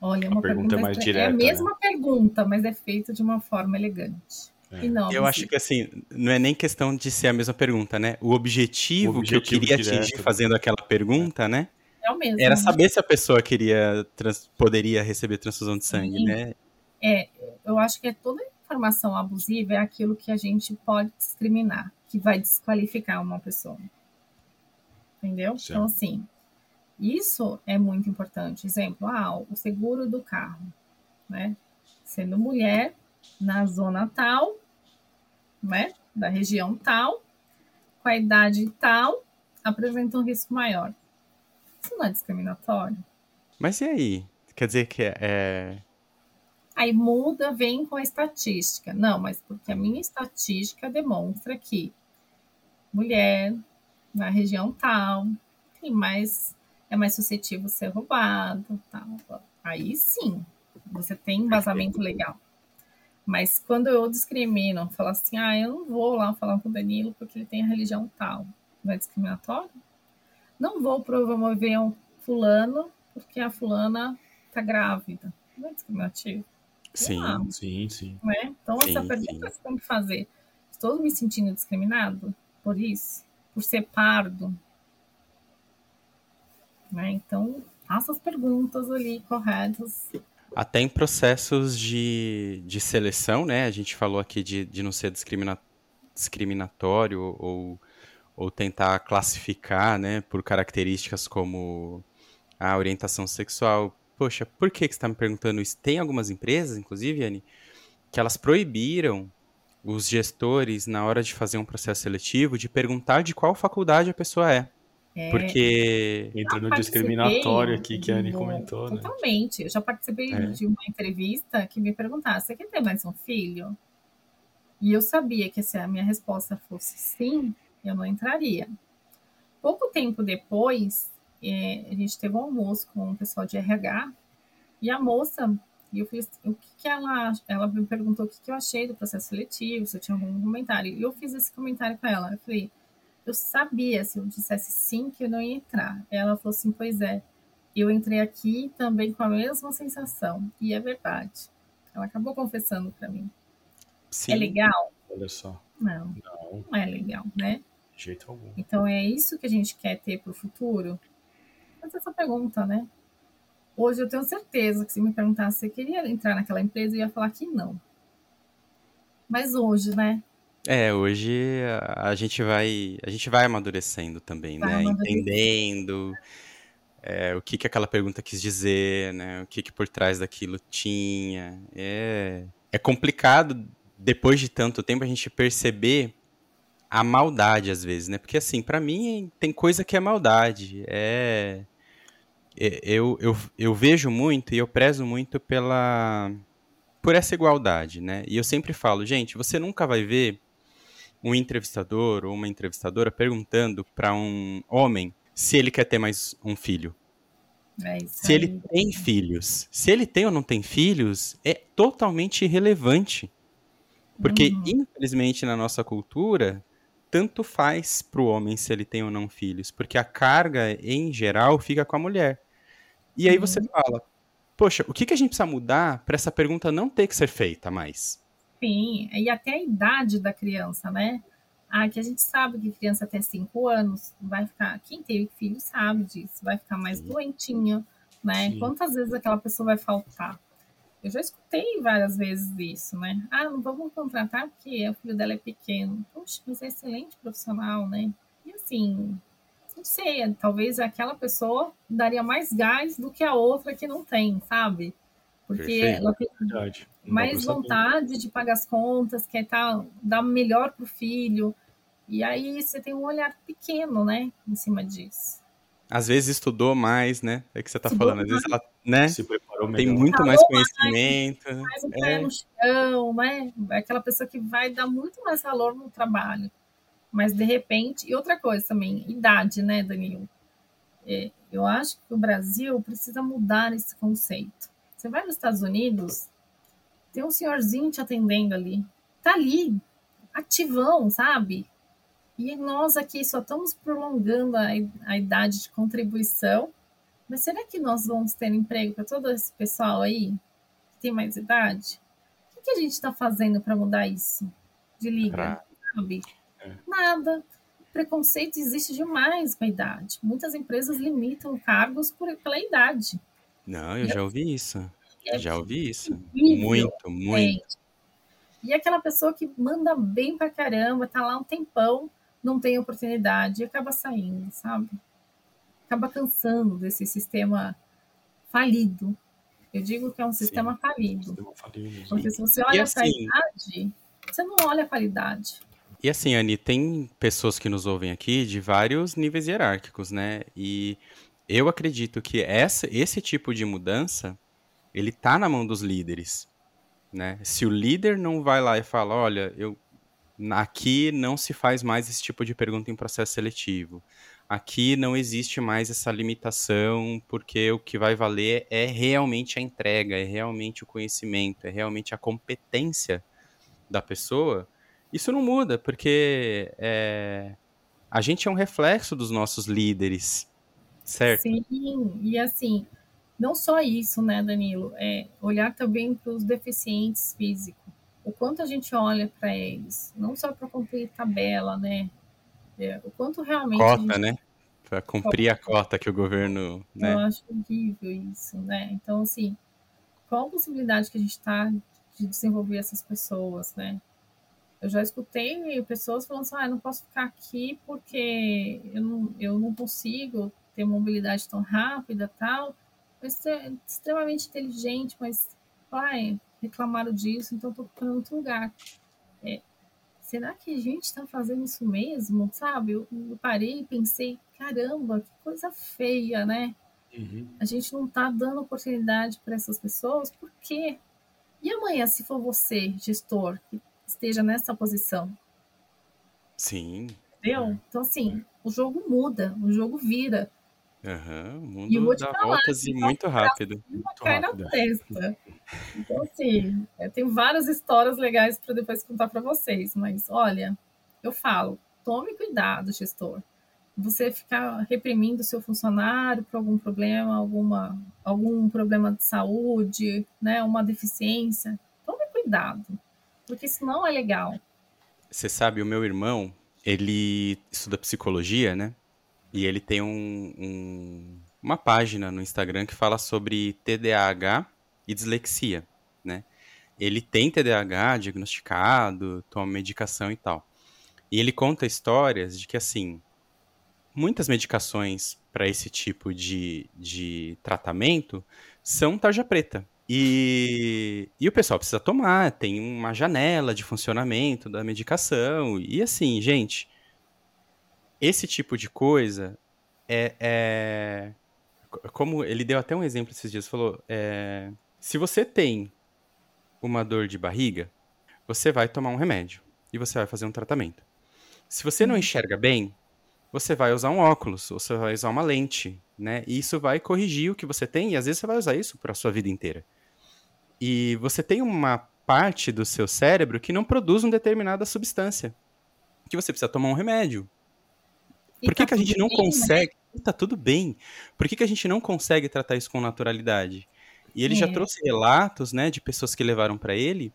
Olha, uma pergunta, pergunta mais direta. É a mesma né? pergunta, mas é feita de uma forma elegante. É. Não, eu acho que assim, não é nem questão de ser a mesma pergunta, né? O objetivo, o objetivo que eu queria direto. atingir fazendo aquela pergunta, né? É o mesmo. Era saber se a pessoa queria trans, poderia receber transfusão de sangue, Sim. né? É, eu acho que é toda informação abusiva é aquilo que a gente pode discriminar, que vai desqualificar uma pessoa. Entendeu? Sim. Então, assim, isso é muito importante. Exemplo, ah, o seguro do carro, né? Sendo mulher, na zona tal, né? Da região tal, com a idade tal, apresenta um risco maior. Isso não é discriminatório. Mas e aí? Quer dizer que é. é aí muda, vem com a estatística. Não, mas porque a minha estatística demonstra que mulher na região tal tem mais é mais suscetível a ser roubado, tal. Aí sim, você tem embasamento legal. Mas quando eu discrimino, falo assim, ah, eu não vou lá falar com o Danilo porque ele tem a religião tal, não é discriminatório? Não vou promover um fulano porque a fulana tá grávida, não é discriminativo? Sim, sim, sim. Né? Então, sim, essa pergunta sim. você tem que fazer. Estou me sentindo discriminado por isso? Por ser pardo? Né? Então, faça as perguntas ali corretas. Até em processos de, de seleção, né? A gente falou aqui de, de não ser discrimina, discriminatório ou, ou tentar classificar, né? Por características como a orientação sexual, poxa, por que, que você está me perguntando isso? Tem algumas empresas, inclusive, Anne, que elas proibiram os gestores, na hora de fazer um processo seletivo, de perguntar de qual faculdade a pessoa é. É, Porque. Entra no discriminatório aqui que a Anne comentou. Né? Totalmente. Eu já participei é. de uma entrevista que me perguntaram: você quer ter mais um filho? E eu sabia que se a minha resposta fosse sim, eu não entraria. Pouco tempo depois, é, a gente teve um almoço com o pessoal de RH e a moça, e eu fiz o que, que ela, ela me perguntou o que, que eu achei do processo seletivo, se eu tinha algum comentário. E eu fiz esse comentário com ela. Eu falei, eu sabia, se eu dissesse sim, que eu não ia entrar. Ela falou assim: Pois é, eu entrei aqui também com a mesma sensação. E é verdade. Ela acabou confessando para mim. Sim. É legal? Olha só. Não, não, não é legal, né? De jeito algum. Então é isso que a gente quer ter para o futuro? Fazer essa pergunta, né? Hoje eu tenho certeza que se me perguntasse se eu queria entrar naquela empresa, eu ia falar que não. Mas hoje, né? É, hoje a, gente vai a gente vai amadurecendo também, vai né? Amadurecendo. Entendendo é, o que, que aquela pergunta quis dizer, né? O que, que por trás daquilo tinha. É, é complicado depois de tanto tempo a gente perceber a maldade às vezes, né? Porque assim, para mim tem coisa que é maldade. É, é eu, eu, eu vejo muito e eu prezo muito pela por essa igualdade, né? E eu sempre falo, gente, você nunca vai ver um entrevistador ou uma entrevistadora perguntando para um homem se ele quer ter mais um filho. É se ele tem filhos. Se ele tem ou não tem filhos, é totalmente irrelevante. Porque, uhum. infelizmente, na nossa cultura, tanto faz para o homem se ele tem ou não filhos. Porque a carga, em geral, fica com a mulher. E aí uhum. você fala, poxa, o que, que a gente precisa mudar para essa pergunta não ter que ser feita mais? Sim, e até a idade da criança, né? Ah, que a gente sabe que criança até 5 anos vai ficar. Quem teve filho sabe disso, vai ficar mais Sim. doentinho, né? Sim. Quantas vezes aquela pessoa vai faltar? Eu já escutei várias vezes isso, né? Ah, não vamos contratar porque o filho dela é pequeno. Poxa, mas é excelente profissional, né? E assim, não sei, talvez aquela pessoa daria mais gás do que a outra que não tem, sabe? Porque Perfeito. ela tem Verdade. mais vontade de pagar as contas, quer tá, dar melhor para o filho. E aí você tem um olhar pequeno, né, em cima disso. Às vezes estudou mais, né? É que você está falando. Às vezes ela né? Se preparou melhor. Tem muito mais conhecimento. Mais, mais um pé é. no chão, né? É aquela pessoa que vai dar muito mais valor no trabalho. Mas de repente, e outra coisa também, idade, né, Danilo? É, eu acho que o Brasil precisa mudar esse conceito. Você vai nos Estados Unidos, tem um senhorzinho te atendendo ali. Tá ali, ativão, sabe? E nós aqui só estamos prolongando a, a idade de contribuição. Mas será que nós vamos ter emprego para todo esse pessoal aí que tem mais idade? O que, que a gente está fazendo para mudar isso? De liga, sabe? É. Nada. Preconceito existe demais com a idade. Muitas empresas limitam cargos por, pela idade. Não, eu já ouvi isso. É já ouvi isso. Incrível, muito, muito. E aquela pessoa que manda bem pra caramba, tá lá um tempão, não tem oportunidade e acaba saindo, sabe? Acaba cansando desse sistema falido. Eu digo que é um sistema Sim, falido. Sistema falido Porque se você olha assim, a idade, você não olha a qualidade. E assim, Anne, tem pessoas que nos ouvem aqui de vários níveis hierárquicos, né? E eu acredito que essa, esse tipo de mudança ele está na mão dos líderes, né? Se o líder não vai lá e fala, olha, eu aqui não se faz mais esse tipo de pergunta em processo seletivo. Aqui não existe mais essa limitação, porque o que vai valer é realmente a entrega, é realmente o conhecimento, é realmente a competência da pessoa. Isso não muda, porque é, a gente é um reflexo dos nossos líderes. Certo. Sim, e assim, não só isso, né, Danilo? É olhar também para os deficientes físicos. O quanto a gente olha para eles, não só para cumprir tabela, né? É, o quanto realmente. Cota, gente... né? Para cumprir a cota que o governo. Né? Eu acho horrível isso, né? Então, assim, qual a possibilidade que a gente está de desenvolver essas pessoas, né? Eu já escutei pessoas falando assim, ah, eu não posso ficar aqui porque eu não, eu não consigo, ter mobilidade tão rápida tal, mas é extremamente inteligente, mas ai, reclamaram disso, então estou procurando outro lugar. É, será que a gente está fazendo isso mesmo? Sabe? Eu, eu, parei e pensei, caramba, que coisa feia, né? Uhum. A gente não está dando oportunidade para essas pessoas, por quê? E amanhã, se for você, gestor, que esteja nessa posição? Sim. Entendeu? Então, assim, o jogo muda, o jogo vira. O mundo dá falar, voltas e muito rápido. Muito cai rápido. na testa. Então, assim, eu tenho várias histórias legais para depois contar para vocês, mas olha, eu falo, tome cuidado, gestor. Você ficar reprimindo seu funcionário por algum problema, alguma, algum problema de saúde, né, uma deficiência, tome cuidado, porque isso não é legal. Você sabe, o meu irmão, ele estuda psicologia, né? E ele tem um, um, uma página no Instagram que fala sobre TDAH e dislexia, né? Ele tem TDAH diagnosticado, toma medicação e tal. E ele conta histórias de que, assim, muitas medicações para esse tipo de, de tratamento são tarja preta. E, e o pessoal precisa tomar, tem uma janela de funcionamento da medicação. E assim, gente, esse tipo de coisa é, é, Como ele deu até um exemplo esses dias, falou: é, se você tem uma dor de barriga, você vai tomar um remédio e você vai fazer um tratamento. Se você não uhum. enxerga bem, você vai usar um óculos, você vai usar uma lente, né? E isso vai corrigir o que você tem, e às vezes você vai usar isso para a sua vida inteira. E você tem uma parte do seu cérebro que não produz uma determinada substância, que você precisa tomar um remédio, por que, tá que a gente não bem, né? consegue. Né? Tá tudo bem. Por que, que a gente não consegue tratar isso com naturalidade? E ele é. já trouxe relatos, né, de pessoas que levaram para ele,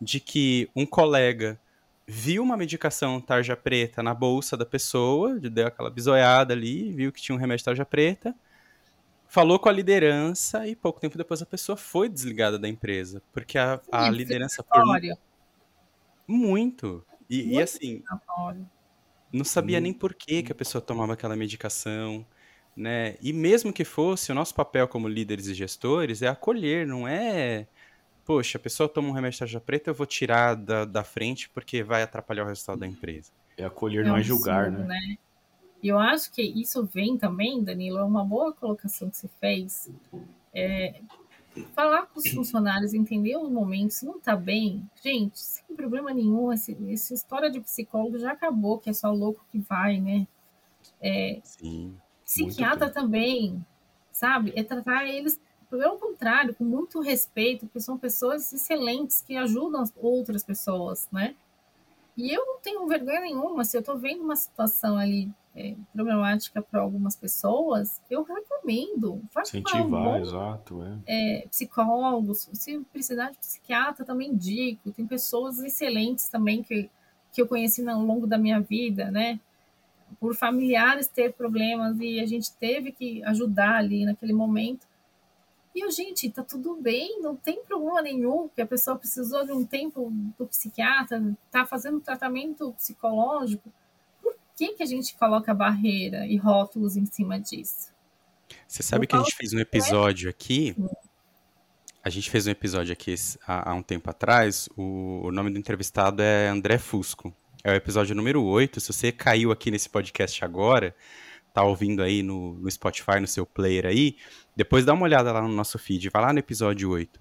de que um colega viu uma medicação tarja preta na bolsa da pessoa, deu aquela bisoiada ali, viu que tinha um remédio tarja preta, falou com a liderança e pouco tempo depois a pessoa foi desligada da empresa, porque a, a liderança por muito. E, muito e assim, não sabia nem por que, que a pessoa tomava aquela medicação, né? E mesmo que fosse, o nosso papel como líderes e gestores é acolher, não é... Poxa, a pessoa toma um remédio de tarja preta, eu vou tirar da, da frente porque vai atrapalhar o resultado da empresa. É acolher, não é, é julgar, né? né? E eu acho que isso vem também, Danilo, é uma boa colocação que você fez. É, falar com os funcionários, entender o momento, se não está bem, gente, sem problema nenhum, esse, essa história de psicólogo já acabou, que é só louco que vai, né? É, Sim. Psiquiatra também, sabe? É tratar eles, pelo contrário, com muito respeito, porque são pessoas excelentes que ajudam outras pessoas, né? E eu não tenho vergonha nenhuma, se eu estou vendo uma situação ali é, problemática para algumas pessoas, eu recomendo. Incentivar, um exato. É. É, psicólogos, se precisar de psiquiatra, também indico. Tem pessoas excelentes também que, que eu conheci ao longo da minha vida, né? Por familiares ter problemas e a gente teve que ajudar ali naquele momento. E eu, gente, tá tudo bem, não tem problema nenhum, que a pessoa precisou de um tempo do psiquiatra, tá fazendo tratamento psicológico que, que a gente coloca barreira e rótulos em cima disso? Você sabe que a gente fez um episódio aqui. A gente fez um episódio aqui há, há um tempo atrás. O, o, nome do entrevistado é André Fusco. É o episódio número 8. Se você caiu aqui nesse podcast agora, tá ouvindo aí no, no Spotify, no seu player aí, depois dá uma olhada lá no nosso feed, vai lá no episódio 8.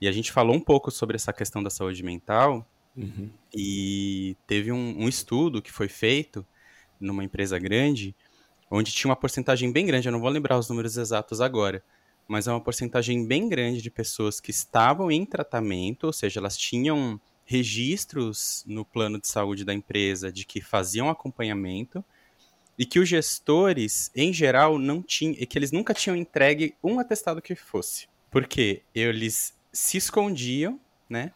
E a gente falou um pouco sobre essa questão da saúde mental. Uhum. E teve um, um estudo que foi feito numa empresa grande, onde tinha uma porcentagem bem grande, eu não vou lembrar os números exatos agora, mas é uma porcentagem bem grande de pessoas que estavam em tratamento, ou seja, elas tinham registros no plano de saúde da empresa de que faziam acompanhamento e que os gestores, em geral, não tinham, e que eles nunca tinham entregue um atestado que fosse. Porque eles se escondiam, né?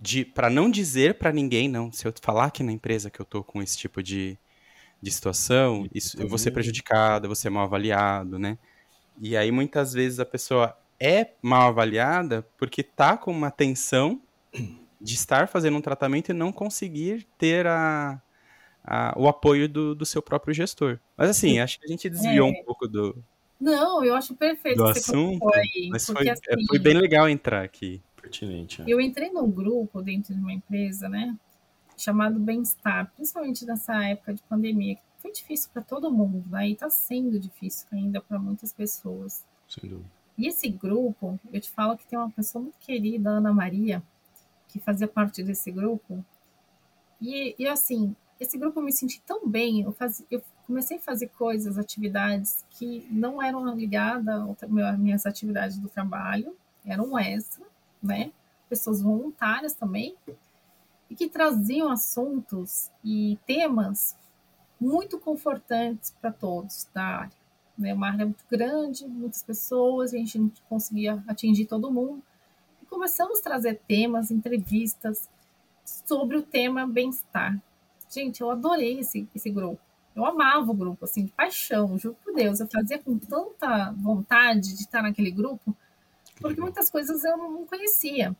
De, para não dizer para ninguém, não, se eu falar aqui na empresa que eu tô com esse tipo de, de situação, isso, eu vou ser prejudicado, eu vou ser mal avaliado, né? E aí muitas vezes a pessoa é mal avaliada porque tá com uma tensão de estar fazendo um tratamento e não conseguir ter a, a o apoio do, do, seu próprio gestor. Mas assim, acho que a gente desviou é. um pouco do. Não, eu acho perfeito do assunto. Aí, mas foi, é, assim, foi bem legal entrar aqui. Pertinente. É. Eu entrei num grupo dentro de uma empresa, né? chamado bem-estar, principalmente nessa época de pandemia, que foi difícil para todo mundo, né? E está sendo difícil ainda para muitas pessoas. Sem dúvida. E esse grupo, eu te falo que tem uma pessoa muito querida, Ana Maria, que fazia parte desse grupo. E, e assim, esse grupo eu me senti tão bem. Eu, faz, eu comecei a fazer coisas, atividades que não eram ligadas às minhas atividades do trabalho, eram extra, né? Pessoas voluntárias também, e que traziam assuntos e temas muito confortantes para todos da área. Né? Uma área muito grande, muitas pessoas, a gente não conseguia atingir todo mundo. E começamos a trazer temas, entrevistas sobre o tema bem-estar. Gente, eu adorei esse, esse grupo. Eu amava o grupo, assim, de paixão, juro por Deus. Eu fazia com tanta vontade de estar naquele grupo, porque muitas coisas eu não conhecia,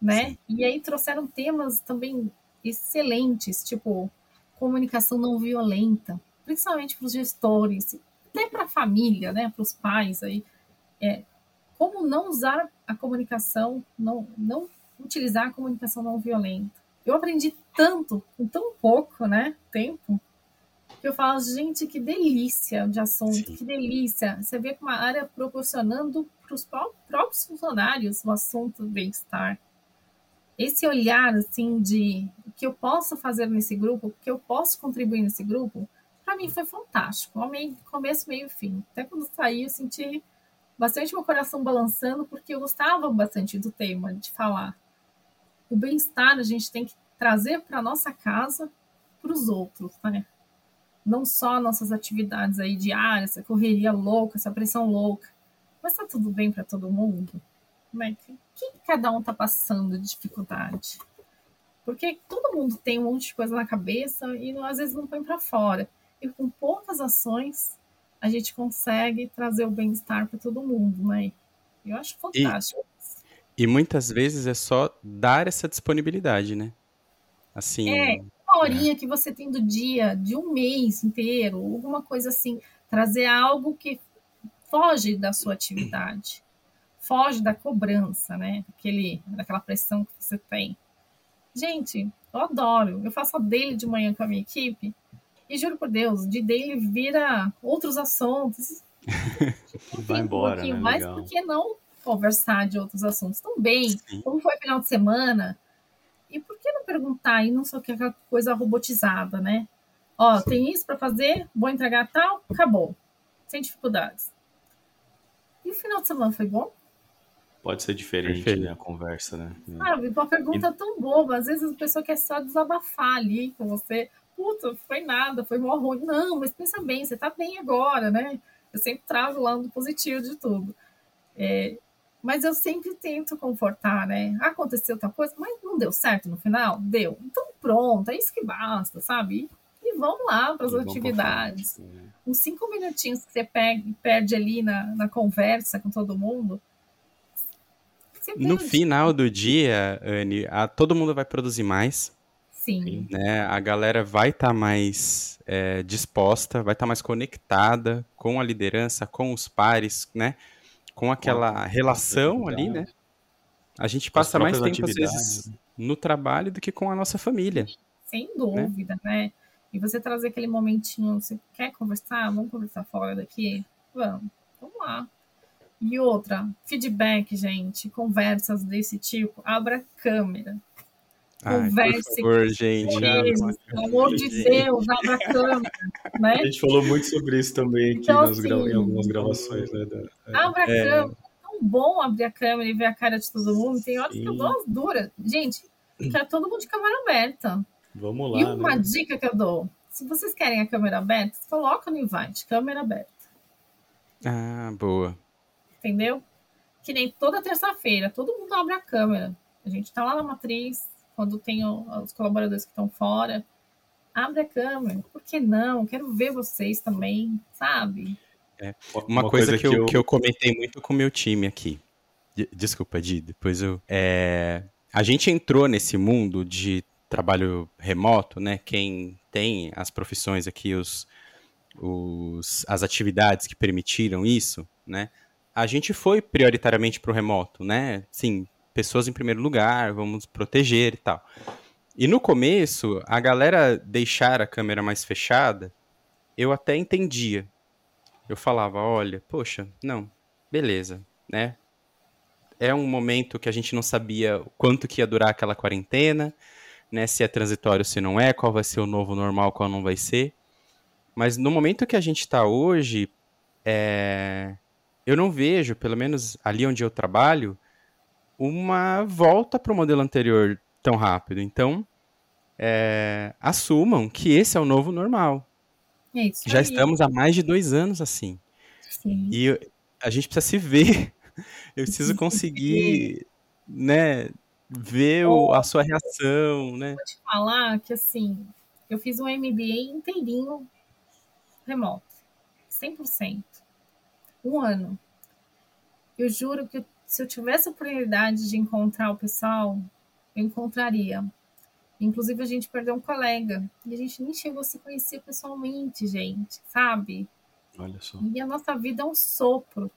né? Sim. E aí trouxeram temas também excelentes, tipo comunicação não violenta, principalmente para os gestores, até para a família, né? Para os pais aí. É, como não usar a comunicação, não, não utilizar a comunicação não violenta. Eu aprendi tanto com tão pouco, né? Tempo que eu falo, gente, que delícia de assunto, Sim. que delícia. Você vê uma área proporcionando para os próprios funcionários o assunto bem-estar. Esse olhar, assim, de o que eu posso fazer nesse grupo, o que eu posso contribuir nesse grupo, para mim foi fantástico. Amei começo, meio e fim. Até quando saí, eu senti bastante meu coração balançando, porque eu gostava bastante do tema, de falar. O bem-estar a gente tem que trazer para nossa casa, para os outros, né? não só nossas atividades aí diárias, essa correria louca, essa pressão louca, mas tá tudo bem para todo mundo? Né? O que cada um tá passando de dificuldade? Porque todo mundo tem um monte de coisa na cabeça e às vezes não põe para fora. E com poucas ações a gente consegue trazer o bem-estar para todo mundo, né? Eu acho fantástico. E, e, muitas vezes é só dar essa disponibilidade, né? Assim. É, uma horinha que você tem do dia, de um mês inteiro, alguma coisa assim, trazer algo que foge da sua atividade, foge da cobrança, né? Aquele, daquela pressão que você tem. Gente, eu adoro. Eu faço a dele de manhã com a minha equipe e juro por Deus, de dele vira outros assuntos. [laughs] vai embora, um né? Mas por que não conversar de outros assuntos também? Sim. Como foi o final de semana? E por que não perguntar e não só que aquela coisa robotizada, né? Ó, Sim. tem isso para fazer, vou entregar tal, acabou. Sem dificuldades. E o final de semana foi bom? Pode ser diferente, né, a conversa, né? Sabe, uma pergunta e... tão boba. Às vezes a pessoa quer só desabafar ali com você. Puta, foi nada, foi mó ruim. Não, mas pensa bem, você tá bem agora, né? Eu sempre trago lá no positivo de tudo. É, mas eu sempre tento confortar, né? Aconteceu tal coisa, mas não deu certo no final? Deu. Então pronto, é isso que basta, sabe? E vamos lá para as atividades. Né? Uns cinco minutinhos que você perde, perde ali na, na conversa com todo mundo. No final do dia, Anne, a, todo mundo vai produzir mais. Sim. Né? A galera vai estar tá mais é, disposta, vai estar tá mais conectada com a liderança, com os pares, né? Com aquela relação ali, né? A gente passa mais tempo, às vezes, né? no trabalho do que com a nossa família. Sem dúvida, né? né? E você trazer aquele momentinho, você quer conversar? Vamos conversar fora daqui? Vamos, vamos lá. E outra, feedback, gente, conversas desse tipo, abra a câmera. Converse. Por favor, gente. Pelo amor de Deus, abra a câmera. Né? A gente falou muito sobre isso também aqui então, nas assim, em algumas gravações. Né, da, é. abra a é... câmera. É tão bom abrir a câmera e ver a cara de todo mundo. Tem horas Sim. que eu dou as duras. Gente, quer todo mundo de câmera aberta. Vamos lá. E uma né? dica que eu dou: se vocês querem a câmera aberta, coloca no invite, câmera aberta. Ah, boa. Entendeu? Que nem toda terça-feira, todo mundo abre a câmera. A gente tá lá na matriz, quando tem os colaboradores que estão fora, abre a câmera, por que não? Quero ver vocês também, sabe? É, uma, uma, coisa, coisa que, eu, eu... que eu comentei muito com o meu time aqui. Desculpa, Di, depois eu. É, a gente entrou nesse mundo de trabalho remoto, né? Quem tem as profissões aqui, os, os, as atividades que permitiram isso, né? A gente foi prioritariamente para o remoto, né? Sim, pessoas em primeiro lugar, vamos proteger e tal. E no começo, a galera deixar a câmera mais fechada eu até entendia. Eu falava, olha, poxa, não, beleza, né? É um momento que a gente não sabia quanto que ia durar aquela quarentena, né? Se é transitório, se não é, qual vai ser o novo normal, qual não vai ser. Mas no momento que a gente está hoje, é... eu não vejo, pelo menos ali onde eu trabalho, uma volta para o modelo anterior tão rápido. Então, é... assumam que esse é o novo normal. É Já aí. estamos há mais de dois anos assim. Sim. E a gente precisa se ver. [laughs] Eu preciso conseguir, né, ver o, a sua reação, né? Vou te falar que, assim, eu fiz um MBA inteirinho remoto. 100%. Um ano. Eu juro que se eu tivesse a oportunidade de encontrar o pessoal, eu encontraria. Inclusive, a gente perdeu um colega. E a gente nem chegou a se conhecer pessoalmente, gente, sabe? Olha só. E a nossa vida é um sopro.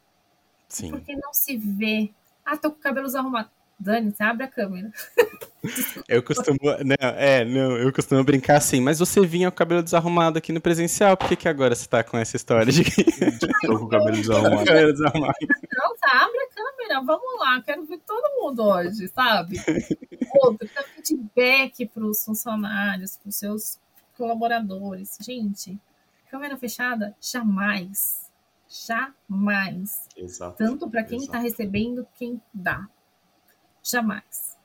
Sim. Por que não se vê? Ah, tô com o cabelo desarrumado. Dani, você abre a câmera. [laughs] Eu costumo, não, é, não, eu costumo brincar assim, mas você vinha com o cabelo desarrumado aqui no presencial, por que, que agora você tá com essa história de que [laughs] Tô com o cabelo desarrumado. [laughs] cabelo desarrumado? Não, tá, abre a câmera, vamos lá, quero ver todo mundo hoje, sabe? [laughs] Outro, dá feedback para os funcionários, para os seus colaboradores. Gente, câmera fechada, jamais. Jamais. Exato. Tanto para quem está recebendo, quem dá. Jamais.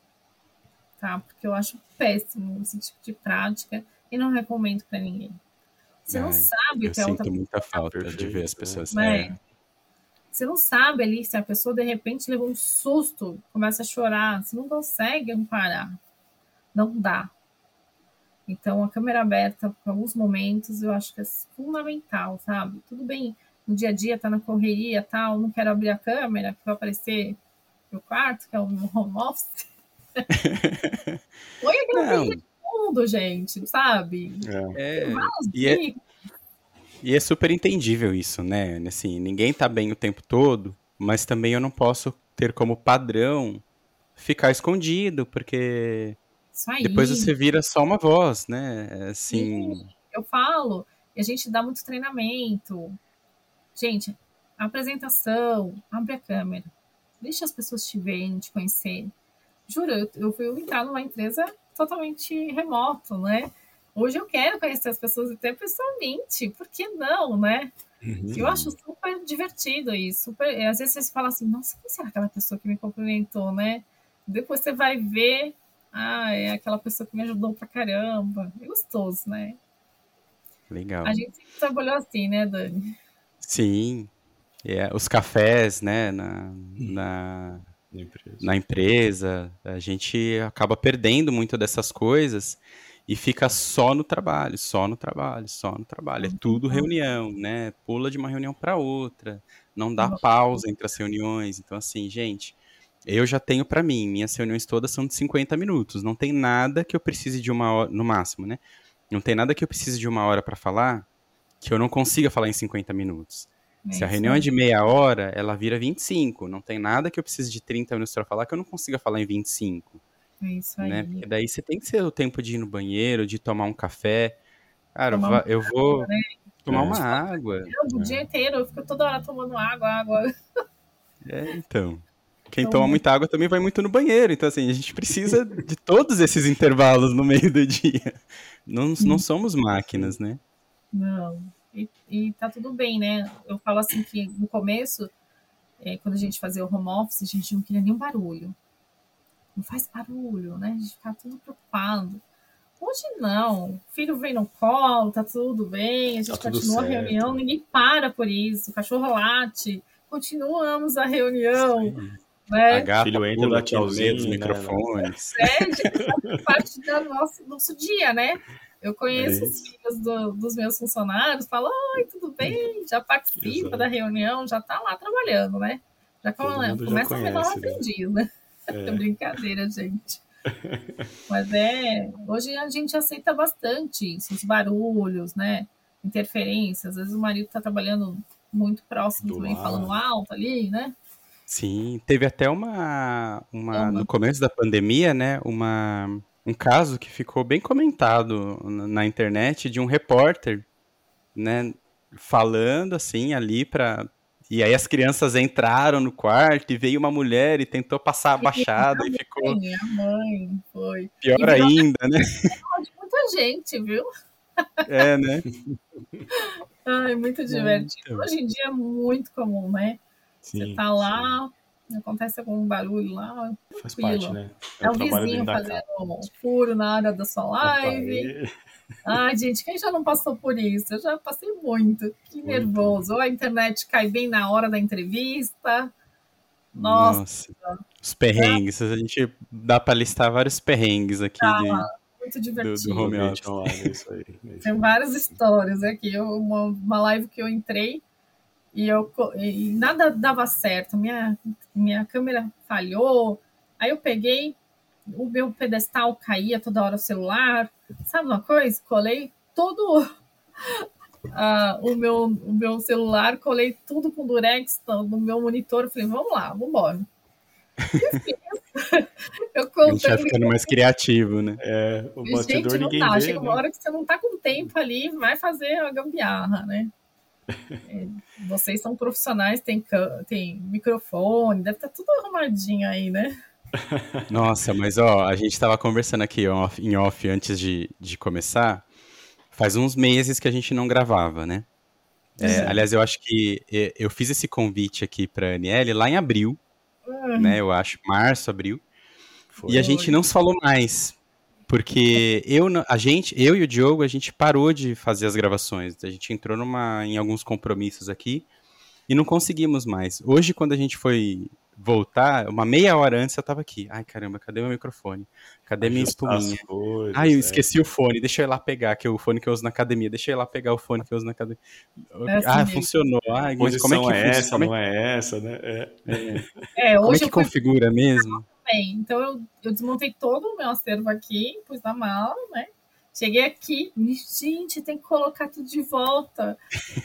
Tá? Porque eu acho péssimo esse tipo de prática e não recomendo para ninguém. Você não Ai, sabe Eu o que a outra sinto muita falta de ver as pessoas. né? é. Você não sabe ali se a pessoa de repente levou um susto, começa a chorar, você não consegue amparar. Não dá. Então, a câmera aberta, por alguns momentos, eu acho que é fundamental, sabe? Tudo bem, no dia a dia, tá na correria tal, não quero abrir a câmera, que vai aparecer meu quarto, que é o [laughs] home office. [laughs] Põe aquela de fundo, gente, sabe? É. É, e é, e é super entendível isso, né? Assim, ninguém tá bem o tempo todo, mas também eu não posso ter como padrão ficar escondido, porque depois você vira só uma voz, né? Assim, eu falo, e a gente dá muito treinamento. Gente, apresentação, abre a câmera, deixa as pessoas te verem, te conhecerem. Juro, eu, eu fui entrar numa empresa totalmente remoto, né? Hoje eu quero conhecer as pessoas até pessoalmente, por que não, né? Uhum. Eu acho super divertido isso. Super, e às vezes você fala assim, nossa, quem será aquela pessoa que me cumprimentou, né? Depois você vai ver, ah, é aquela pessoa que me ajudou pra caramba. É gostoso, né? legal. A gente sempre trabalhou assim, né, Dani? Sim. É, os cafés, né, na, na, Na empresa. na empresa, a gente acaba perdendo muito dessas coisas e fica só no trabalho, só no trabalho, só no trabalho. É tudo reunião, né? Pula de uma reunião para outra, não dá pausa entre as reuniões. Então, assim, gente, eu já tenho para mim, minhas reuniões todas são de 50 minutos. Não tem nada que eu precise de uma hora, no máximo, né? Não tem nada que eu precise de uma hora para falar que eu não consiga falar em 50 minutos. Se a reunião é de meia hora, ela vira 25. Não tem nada que eu precise de 30 minutos para falar que eu não consiga falar em 25, É isso aí. né? Porque daí você tem que ser o tempo de ir no banheiro, de tomar um café. Cara, Tomar uma eu vou tomar É. uma água. Eu, o dia inteiro, eu fico toda hora tomando água, água. É, então. Quem Então, toma né? muita água também vai muito no banheiro. Então, assim, a gente precisa de todos esses intervalos no meio do dia. Não, não somos máquinas, né? Não. E, e tá tudo bem, né? Eu falo assim que no começo, é, quando a gente fazia o home office, a gente não queria nenhum barulho. Não faz barulho, né? A gente ficava tudo preocupado. Hoje não. O filho vem no colo, tá tudo bem, a gente Tá continua a reunião, ninguém para por isso. O cachorro late, continuamos a reunião. A Né? gata Filho entra, no meio dos tchauzinho, né? É, microfones. faz parte do nosso, nosso dia, né? Eu conheço É os filhos do- dos meus funcionários, falo, oi, tudo bem? Já participa Exato. da reunião, já tá lá trabalhando, né? Já come- já começa a menor conhece, né? aprendiz, né? É. É brincadeira, gente. Mas é, hoje a gente aceita bastante isso, os barulhos, né? Interferências. Às vezes o marido tá trabalhando muito próximo Do também, lado. falando alto ali, né? Sim, teve até uma, uma Uma. no começo da pandemia, né, uma, um caso que ficou bem comentado na, na internet de um repórter né, falando assim ali para e aí as crianças entraram no quarto e veio uma mulher e tentou passar a baixada e, e ficou. Minha mãe, foi. Pior ainda, né? [laughs] De muita gente, viu? É, né? [laughs] Ai, muito divertido. Muito. Hoje em dia é muito comum, né? Sim, Você tá lá, sim. acontece algum barulho lá. Faz parte, né? É, é o vizinho fazendo um furo na área da sua live. Ai, gente, quem já não passou por isso? Eu já passei muito. Que nervoso. Ou a internet cai bem na hora da entrevista. Nossa. Nossa. Os perrengues. A gente dá para listar vários perrengues aqui. Ah, de, muito divertido. Do, do home office. Isso aí, isso. Tem várias histórias aqui. uma, uma live que eu entrei e, eu, e nada dava certo. Minha, minha câmera falhou. Aí eu peguei, o meu pedestal caía toda hora o celular. Sabe uma coisa? Colei todo uh, [laughs] o, meu, o meu celular, colei tudo com durex no meu monitor. Falei, vamos lá, vamos embora. eu contando. [laughs] A gente vai ficando mais criativo, né? É, o bastidor gente, ninguém tá. vê, Chega uma né? hora que você não tá com tempo ali, vai fazer a gambiarra, né? [laughs] É, vocês são profissionais, tem, tem microfone, deve estar tá tudo arrumadinho aí, né? Nossa, mas ó, a gente estava conversando aqui off, em off antes de, de começar. Faz uns meses que a gente não gravava, né? É, aliás, eu acho que eu fiz esse convite aqui para a Aniele lá em abril, uhum. né? Eu acho, março, abril. Foi. E a gente não se falou mais. Porque eu, a gente, eu e o Diogo, a gente parou de fazer as gravações. A gente entrou numa, em alguns compromissos aqui e não conseguimos mais. Hoje, quando a gente foi voltar, uma meia hora antes eu tava aqui. Ai, caramba, cadê meu microfone? Cadê minha espuminha? Coisas, Ai, eu é. esqueci o fone, deixa eu ir lá pegar, que é o fone que eu uso na academia. Deixa eu ir lá pegar o fone que eu uso na academia. É assim ah, mesmo. funcionou. Ai, mas como é que é essa, como é... não é essa, né? É, é. é hoje como é que configura mesmo? bem. Então eu, eu desmontei todo o meu acervo aqui, pus na mala, né? Cheguei aqui, gente, tem que colocar tudo de volta.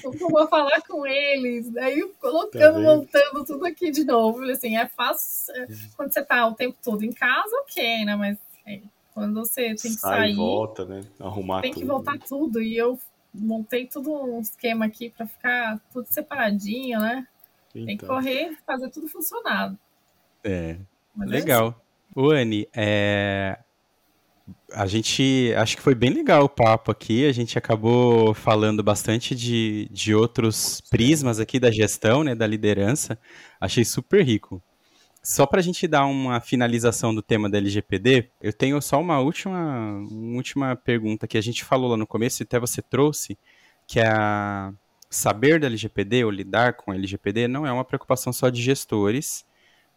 Como eu vou falar com eles? Aí colocando, tá montando tudo aqui de novo. Falei assim, é fácil. É, quando você tá o tempo todo em casa, ok, né? Mas é, quando você tem que Sai, sair. volta, né? Arrumar tem tudo. que voltar tudo. E eu montei tudo um esquema aqui para ficar tudo separadinho, né? Então. Tem que então. correr, fazer tudo funcionar. É. Mas Legal. É o Anne, é... a gente acho que foi bem legal o papo aqui. A gente acabou falando bastante de, de outros prismas aqui da gestão, né, da liderança. Achei super rico. Só para a gente dar uma finalização do tema da LGPD, eu tenho só uma última, uma última pergunta que a gente falou lá no começo, e até você trouxe, que é a saber da LGPD ou lidar com a LGPD não é uma preocupação só de gestores,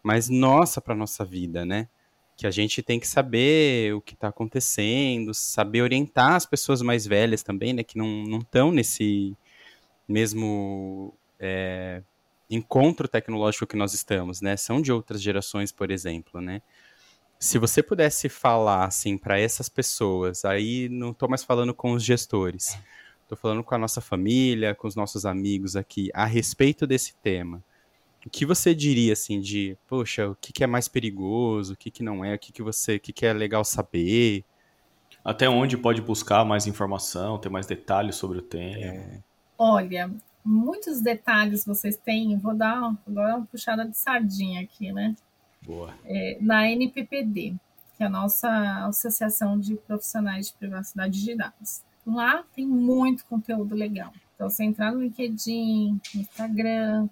mas nossa para nossa vida, né? Que a gente tem que saber o que está acontecendo, saber orientar as pessoas mais velhas também, né? Que não estão nesse mesmo é, encontro tecnológico que nós estamos, né? São de outras gerações, por exemplo, né? Se você pudesse falar assim para essas pessoas, aí não estou mais falando com os gestores, estou falando com a nossa família, com os nossos amigos aqui a respeito desse tema o que você diria assim de, poxa, o que, que é mais perigoso, o que, que não é, o que, que você, o que, que é legal saber? Até onde pode buscar mais informação, ter mais detalhes sobre o tema? É. Olha, muitos detalhes vocês têm, vou dar agora uma puxada de sardinha aqui, né? Boa. É, na NPPD, que é a nossa Associação de Profissionais de Privacidade de Dados. Lá tem muito conteúdo legal. Então, você entrar no LinkedIn, no Instagram,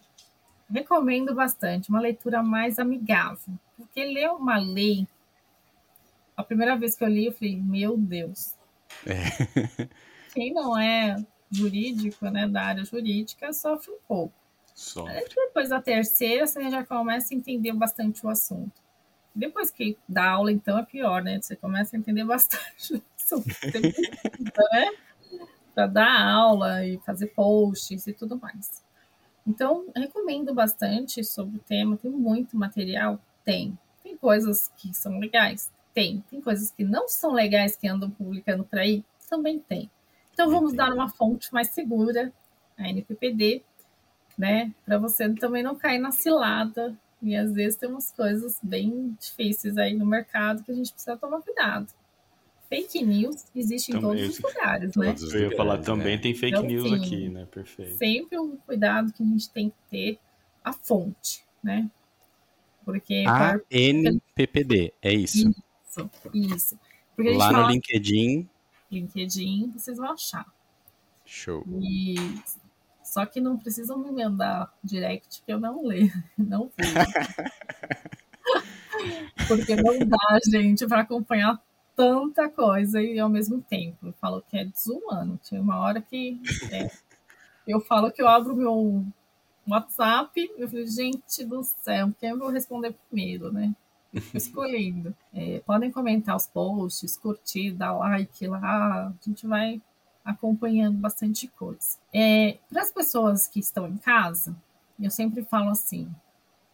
recomendo bastante, uma leitura mais amigável. Porque ler uma lei, a primeira vez que eu li, eu falei, meu Deus. É. [laughs] Quem não é jurídico, né, da área jurídica, sofre um pouco. Sofre. Depois da terceira, você já começa a entender bastante o assunto. Depois que dá aula, então, é pior, né? Você começa a entender bastante o assunto. [laughs] né? Para dar aula e fazer posts e tudo mais. Então, recomendo bastante sobre o tema. Tem muito material? Tem. Tem coisas que são legais? Tem. Tem coisas que não são legais que andam publicando por aí? Também tem. Então, vamos dar uma fonte mais segura, a NPPD, né? Para você também não cair na cilada. E às vezes tem umas coisas bem difíceis aí no mercado que a gente precisa tomar cuidado. Fake news existe em todos os lugares, né? eu ia falar, também né? tem fake então, news sim, aqui, né? Perfeito. Sempre um cuidado que a gente tem que ter a fonte, né? Porque a NPPD, é isso. Isso, isso. Lá no LinkedIn. LinkedIn, vocês vão achar. Show. E só que não precisam me mandar direct que eu não leio, [laughs] não vejo. [laughs] Porque não dá, gente, para acompanhar tanta coisa e ao mesmo tempo. Eu falo que é desumano. Tinha uma hora que é, [laughs] eu falo que eu abro meu WhatsApp, eu falei, gente do céu, quem eu vou responder primeiro, né? Escolhendo. [laughs] É, podem comentar os posts, curtir, dar like lá, a gente vai acompanhando bastante coisa. É, Para as pessoas que estão em casa, eu sempre falo assim: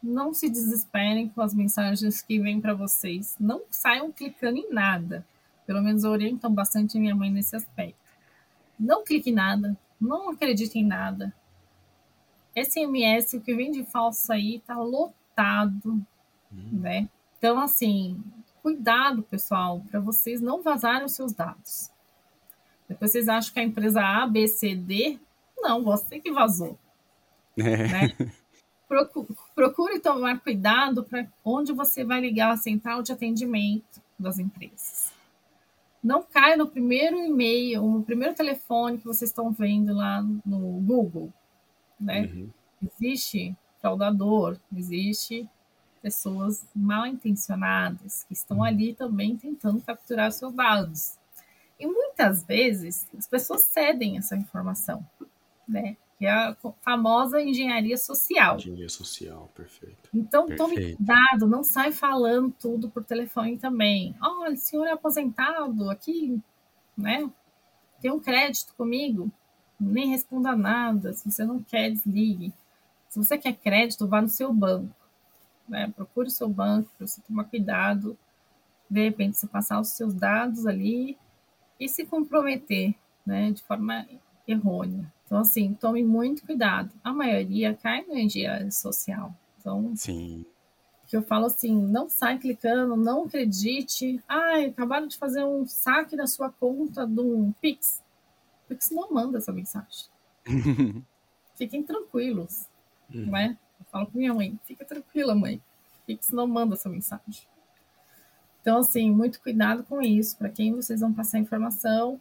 não se desesperem com as mensagens que vêm para vocês. Não saiam clicando em nada. Pelo menos orientam bastante minha mãe nesse aspecto. Não clique em nada. Não acredite em nada. SMS, o que vem de falso aí, tá lotado, hum. né? Então, assim, cuidado, pessoal, para vocês não vazarem os seus dados. Depois vocês acham que a empresa A, B, C, D. Não, você que vazou. É. Né? [laughs] procure tomar cuidado para onde você vai ligar a central de atendimento das empresas. Não caia no primeiro e-mail, no primeiro telefone que vocês estão vendo lá no Google. Né? Uhum. Existe fraudador, existe pessoas mal intencionadas que estão uhum. ali também tentando capturar seus dados. E muitas vezes as pessoas cedem essa informação, né? Que é a famosa engenharia social. Engenharia social, perfeito. Então perfeito. tome cuidado, não sai falando tudo por telefone também. Olha, o senhor é aposentado aqui, né? Tem um crédito comigo? Nem responda nada. Se você não quer, desligue. Se você quer crédito, vá no seu banco. Né? Procure o seu banco para você tomar cuidado. De repente, você passar os seus dados ali e se comprometer né, de forma errônea. Então, assim, tome muito cuidado. A maioria cai no engenharia social. Então, Sim. que eu falo assim, não sai clicando, não acredite. Ai, acabaram de fazer um saque da sua conta um Pix. O Pix não manda essa mensagem. [laughs] Fiquem tranquilos, uhum. né? Eu falo com minha mãe, fica tranquila, mãe. Pix não manda essa mensagem. Então, assim, muito cuidado com isso, para quem vocês vão passar informação,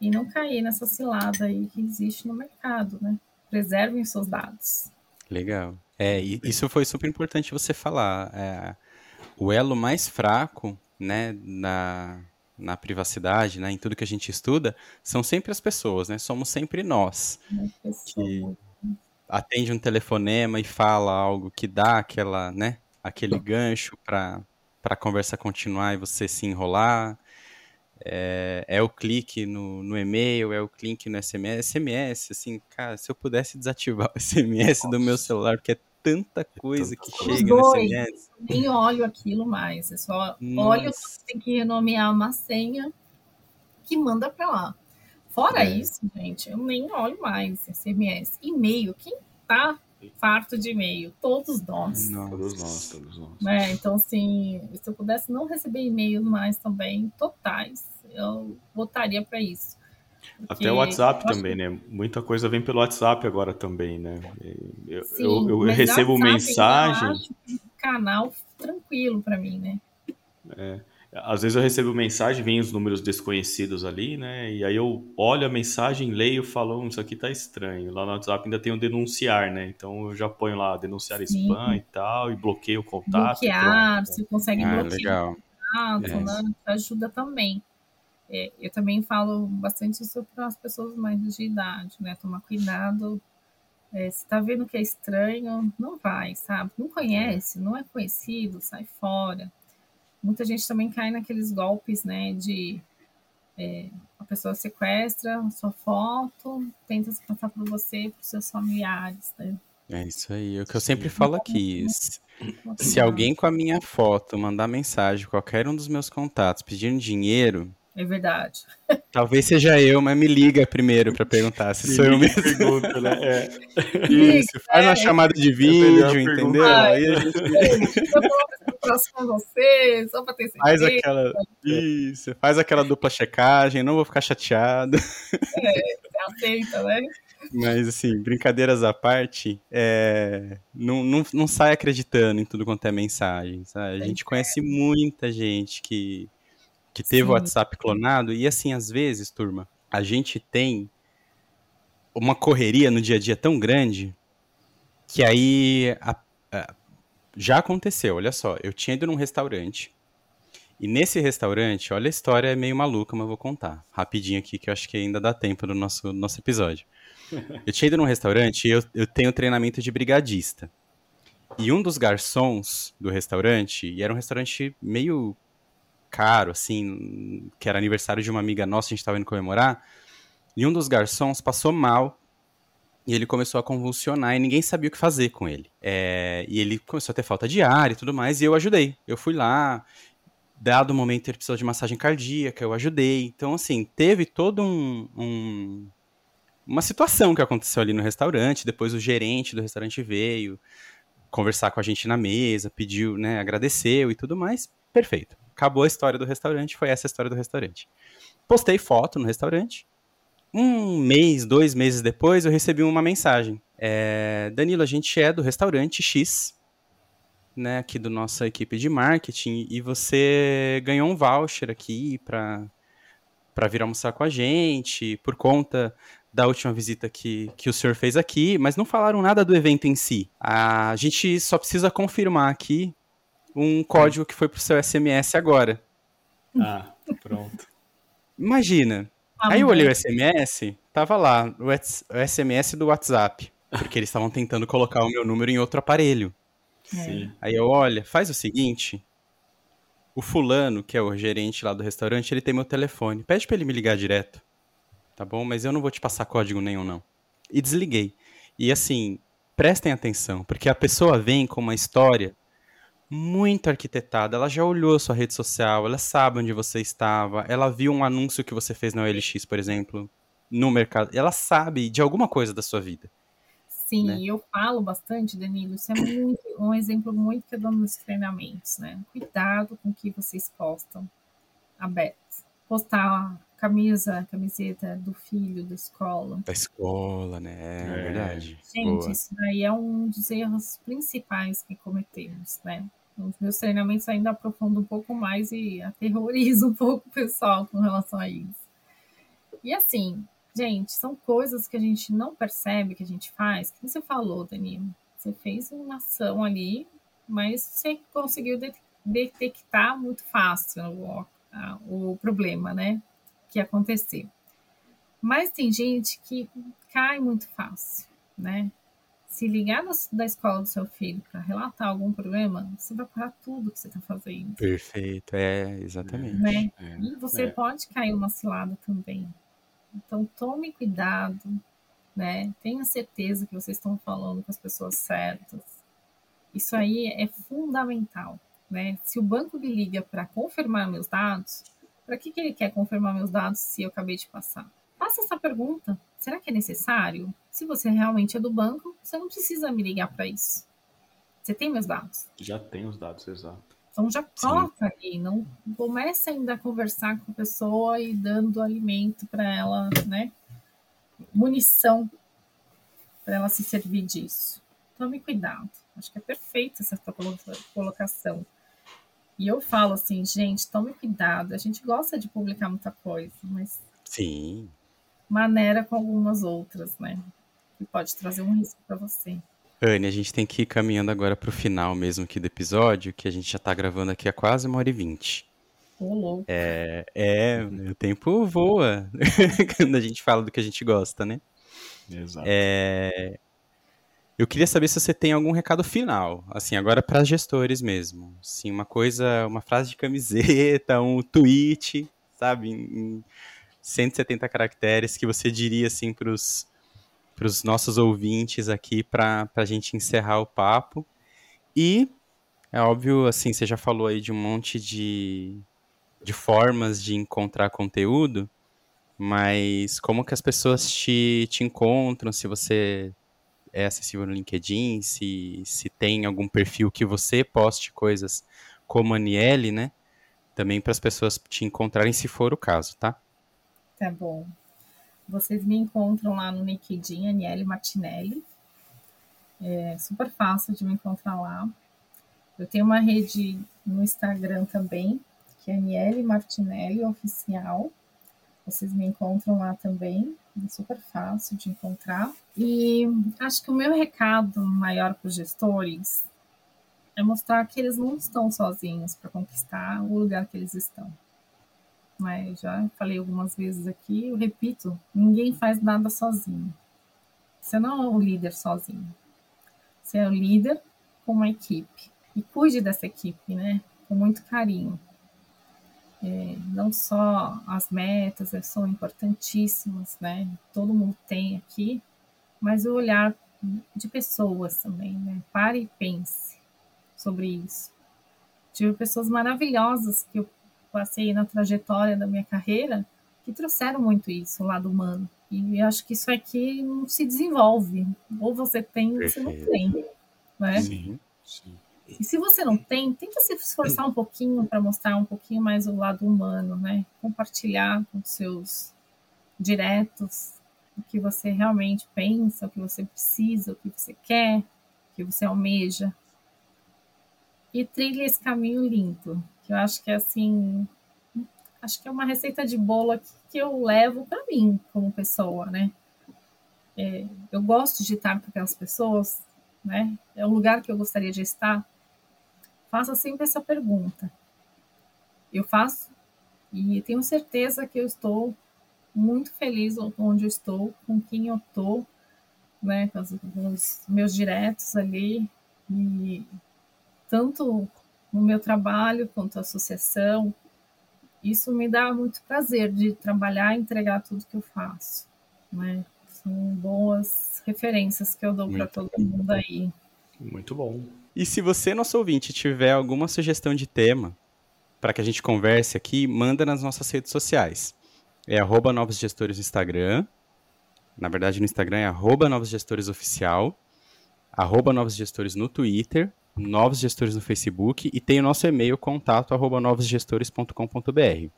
e não cair nessa cilada aí que existe no mercado, né? Preservem os seus dados. Legal. É, isso foi super importante você falar. É, o elo mais fraco, né, na, na privacidade, né, em tudo que a gente estuda, são sempre as pessoas, né? Somos sempre nós. Que atende um telefonema e fala algo que dá aquela, né, aquele gancho para para a conversa continuar e você se enrolar. É, é, o clique no, no, e-mail, é o clique no SMS. SMS, assim, cara, se eu pudesse desativar o [laughs] SMS Nossa. do meu celular, porque é tanta coisa que chega no SMS. Nem olho aquilo mais, é só Nossa. olho, tem que renomear uma senha que manda para lá. Fora é. isso, gente, eu nem olho mais SMS. E-mail, quem tá farto de e-mail, todos nós. Todos nós, todos nós. É, então, assim, se eu pudesse não receber e-mails mais também, totais, eu votaria para isso. Até o WhatsApp também, que... né? Muita coisa vem pelo WhatsApp agora também, né? Eu, Sim, eu, eu recebo WhatsApp, mensagem. Eu acho um canal tranquilo para mim, né? É. Às vezes eu recebo mensagem, vem os números desconhecidos ali, né? E aí eu olho a mensagem, leio, falo, hum, isso aqui tá estranho. Lá no WhatsApp ainda tem o denunciar, né? Então eu já ponho lá denunciar Sim. spam e tal, e bloqueio o contato. Bloquear, você consegue ah, bloquear legal. o contato, é. né? Ajuda também. É, eu também falo bastante isso para as pessoas mais de idade, né? Tomar cuidado. É, se tá vendo que é estranho, não vai, sabe? Não conhece, não é conhecido, sai fora muita gente também cai naqueles golpes, né, de é, a pessoa sequestra a sua foto, tenta se passar por você, por seus familiares, né? É isso aí, é o que eu sempre falo aqui. Se, se alguém com a minha foto mandar mensagem, qualquer um dos meus contatos, pedindo dinheiro, É verdade. [laughs] Talvez seja eu, mas me liga primeiro para perguntar se sou eu mesmo. Pergunta, né? É. Isso, faz uma é. chamada de vídeo, entendeu? Ai, Aí a gente. Próximo com você, só para ter certeza. Faz aquela. Isso, faz aquela dupla checagem, não vou ficar chateado. É, aceita, né? Mas, assim, brincadeiras à parte, é... não, não, não sai acreditando em tudo quanto é mensagem, sabe? A gente conhece muita gente que, que teve Sim. o WhatsApp clonado, e assim, às vezes, turma, a gente tem uma correria no dia a dia tão grande que aí a, a, já aconteceu, olha só, eu tinha ido num restaurante, e nesse restaurante, olha a história é meio maluca, mas vou contar rapidinho aqui, que eu acho que ainda dá tempo no nosso, nosso episódio. Eu tinha ido num restaurante e eu, eu tenho treinamento de brigadista. E um dos garçons do restaurante, e era um restaurante meio caro, assim, que era aniversário de uma amiga nossa, a gente estava indo comemorar, e um dos garçons passou mal e ele começou a convulsionar e ninguém sabia o que fazer com ele. É, e ele começou a ter falta de ar e tudo mais, e eu ajudei. Eu fui lá, dado o momento ele precisou de massagem cardíaca, eu ajudei. Então, assim, teve todo um, um uma situação que aconteceu ali no restaurante. Depois o gerente do restaurante veio conversar com a gente na mesa, pediu, né, agradeceu e tudo mais. Perfeito. Acabou a história do restaurante, foi essa a história do restaurante. Postei foto no restaurante. Um mês, dois meses depois, eu recebi uma mensagem. É, Danilo, a gente é do restaurante X, né, aqui do nossa equipe de marketing, e você ganhou um voucher aqui para para vir almoçar com a gente, por conta da última visita que, que o senhor fez aqui, mas não falaram nada do evento em si. A gente só precisa confirmar aqui um código que foi pro seu SMS agora. Ah, pronto. Imagina. Ah, Aí eu olhei o SMS, tava lá, o SMS do WhatsApp, porque eles estavam tentando colocar o meu número em outro aparelho. É. Sim. Aí eu, olha, faz o seguinte, o fulano, que é o gerente lá do restaurante, ele tem meu telefone, pede para ele me ligar direto tá bom? Mas eu não vou te passar código nenhum, não. E desliguei. E assim, prestem atenção, porque a pessoa vem com uma história muito arquitetada. Ela já olhou a sua rede social, ela sabe onde você estava, ela viu um anúncio que você fez na OLX, por exemplo, no mercado. Ela sabe de alguma coisa da sua vida. Sim, né? eu falo bastante, Danilo, isso é muito, um exemplo muito que eu dou nos treinamentos, né? Cuidado com o que vocês postam aberto. Postar camisa, camiseta do filho da escola. Da escola, né? É, é verdade. Gente, Boa. isso daí é um dos erros principais que cometemos, né? Os meus treinamentos ainda aprofundam um pouco mais e aterrorizam [laughs] um pouco o pessoal com relação a isso. E assim, gente, são coisas que a gente não percebe que a gente faz. O que você falou, Danilo? Você fez uma ação ali, mas você conseguiu detectar muito fácil o, o problema, né? que acontecer. Mas tem gente que cai muito fácil, né? Se ligar no, da escola do seu filho para relatar algum problema, você vai parar tudo que você está fazendo. Perfeito, é, exatamente. Né? É, e você é. pode cair uma cilada também. Então tome cuidado, né? Tenha certeza que vocês estão falando com as pessoas certas. Isso aí é fundamental, né? Se o banco me liga para confirmar meus dados, para que, que ele quer confirmar meus dados se eu acabei de passar? Faça essa pergunta. Será que é necessário? Se você realmente é do banco, você não precisa me ligar para isso. Você tem meus dados? Já tem os dados, exato. Então já coloca ali, não comece ainda a conversar com a pessoa e dando alimento para ela, né? Munição para ela se servir disso. Tome cuidado. Acho que é perfeita essa colocação. E eu falo assim, gente, tome cuidado. A gente gosta de publicar muita coisa, mas. Sim. Maneira com algumas outras, né? Que pode trazer um risco para você. Anne, a gente tem que ir caminhando agora para o final mesmo aqui do episódio, que a gente já está gravando aqui há quase uma hora e vinte. Ô, louco. É, é, o tempo voa [laughs] quando a gente fala do que a gente gosta, né? Exato. É, eu queria saber se você tem algum recado final, assim, agora para gestores mesmo. Sim, uma coisa, uma frase de camiseta, [laughs] um tweet, sabe, em 170 caracteres que você diria assim para os nossos ouvintes aqui para a gente encerrar o papo. E é óbvio, assim, você já falou aí de um monte de de formas de encontrar conteúdo, mas como que as pessoas te, te encontram, se você é acessível no LinkedIn, se, se tem algum perfil que você poste coisas como Aniele, né? Também para as pessoas te encontrarem, se for o caso, tá? Tá bom. Vocês me encontram lá no LinkedIn, Aniele Martinelli. É super fácil de me encontrar lá. Eu tenho uma rede no Instagram também, que é Aniele Martinelli Oficial. Vocês me encontram lá também, é super fácil de encontrar. E acho que o meu recado maior para os gestores é mostrar que eles não estão sozinhos para conquistar o lugar que eles estão. Mas já falei algumas vezes aqui, eu repito, ninguém faz nada sozinho. Você não é o líder sozinho. Você é o líder com uma equipe. E cuide dessa equipe, né? Com muito carinho. É, não só as metas são importantíssimas, né? Todo mundo tem aqui, mas o olhar de pessoas também, né? Pare e pense sobre isso. Tive pessoas maravilhosas que eu passei na trajetória da minha carreira que trouxeram muito isso, o lado humano. E eu acho que isso aqui não se desenvolve. Ou você tem ou você não tem. Né? Sim, sim. E se você não tem, tenta se esforçar um pouquinho para mostrar um pouquinho mais o lado humano, né? Compartilhar com seus diretos o que você realmente pensa, o que você precisa, o que você quer, o que você almeja. E trilha esse caminho limpo, que eu acho que é assim, acho que é uma receita de bolo que eu levo para mim como pessoa, né? É, eu gosto de estar com aquelas pessoas, né? É um lugar que eu gostaria de estar faça sempre essa pergunta. Eu faço e tenho certeza que eu estou muito feliz onde eu estou, com quem eu estou, né, com, os meus diretos ali, e tanto no meu trabalho quanto a associação, isso me dá muito prazer de trabalhar e entregar tudo que eu faço, né? São boas referências que eu dou para todo mundo aí. Muito bom. E se você, nosso ouvinte, tiver alguma sugestão de tema para que a gente converse aqui, manda nas nossas redes sociais. É arroba Novos Gestores no Instagram. Na verdade, no Instagram é arroba Novos Gestores Oficial. Arroba Novos Gestores no Twitter. Novos Gestores no Facebook. E tem o nosso e-mail, contato arroba novosgestores.com.br.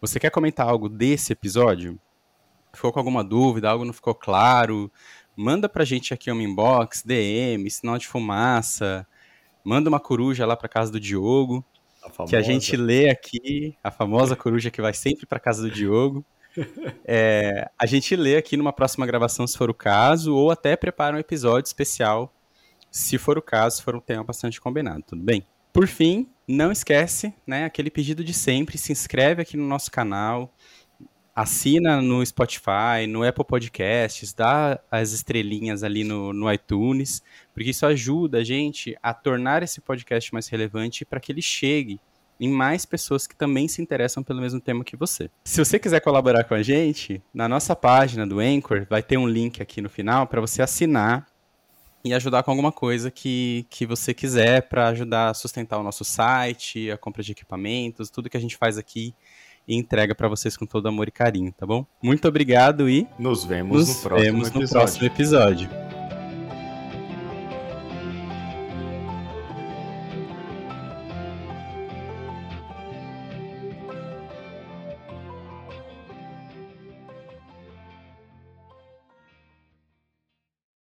Você quer comentar algo desse episódio? Ficou com alguma dúvida? Algo não ficou claro? Manda pra gente aqui um inbox, DM, sinal de fumaça, manda uma coruja lá pra casa do Diogo, a que a gente lê aqui, a famosa coruja que vai sempre pra casa do Diogo. [laughs] É, a gente lê aqui numa próxima gravação, se for o caso, ou até prepara um episódio especial, se for o caso, se for um tema bastante combinado, tudo bem? Por fim, não esquece, né, aquele pedido de sempre, se inscreve aqui no nosso canal, assina no Spotify, no Apple Podcasts, dá as estrelinhas ali no, no iTunes, porque isso ajuda a gente a tornar esse podcast mais relevante para que ele chegue em mais pessoas que também se interessam pelo mesmo tema que você. Se você quiser colaborar com a gente, na nossa página do Anchor vai ter um link aqui no final para você assinar e ajudar com alguma coisa que, que você quiser para ajudar a sustentar o nosso site, a compra de equipamentos, tudo que a gente faz aqui e entrega para vocês com todo amor e carinho, tá bom? Muito obrigado e nos vemos, nos no, próximo vemos no próximo episódio.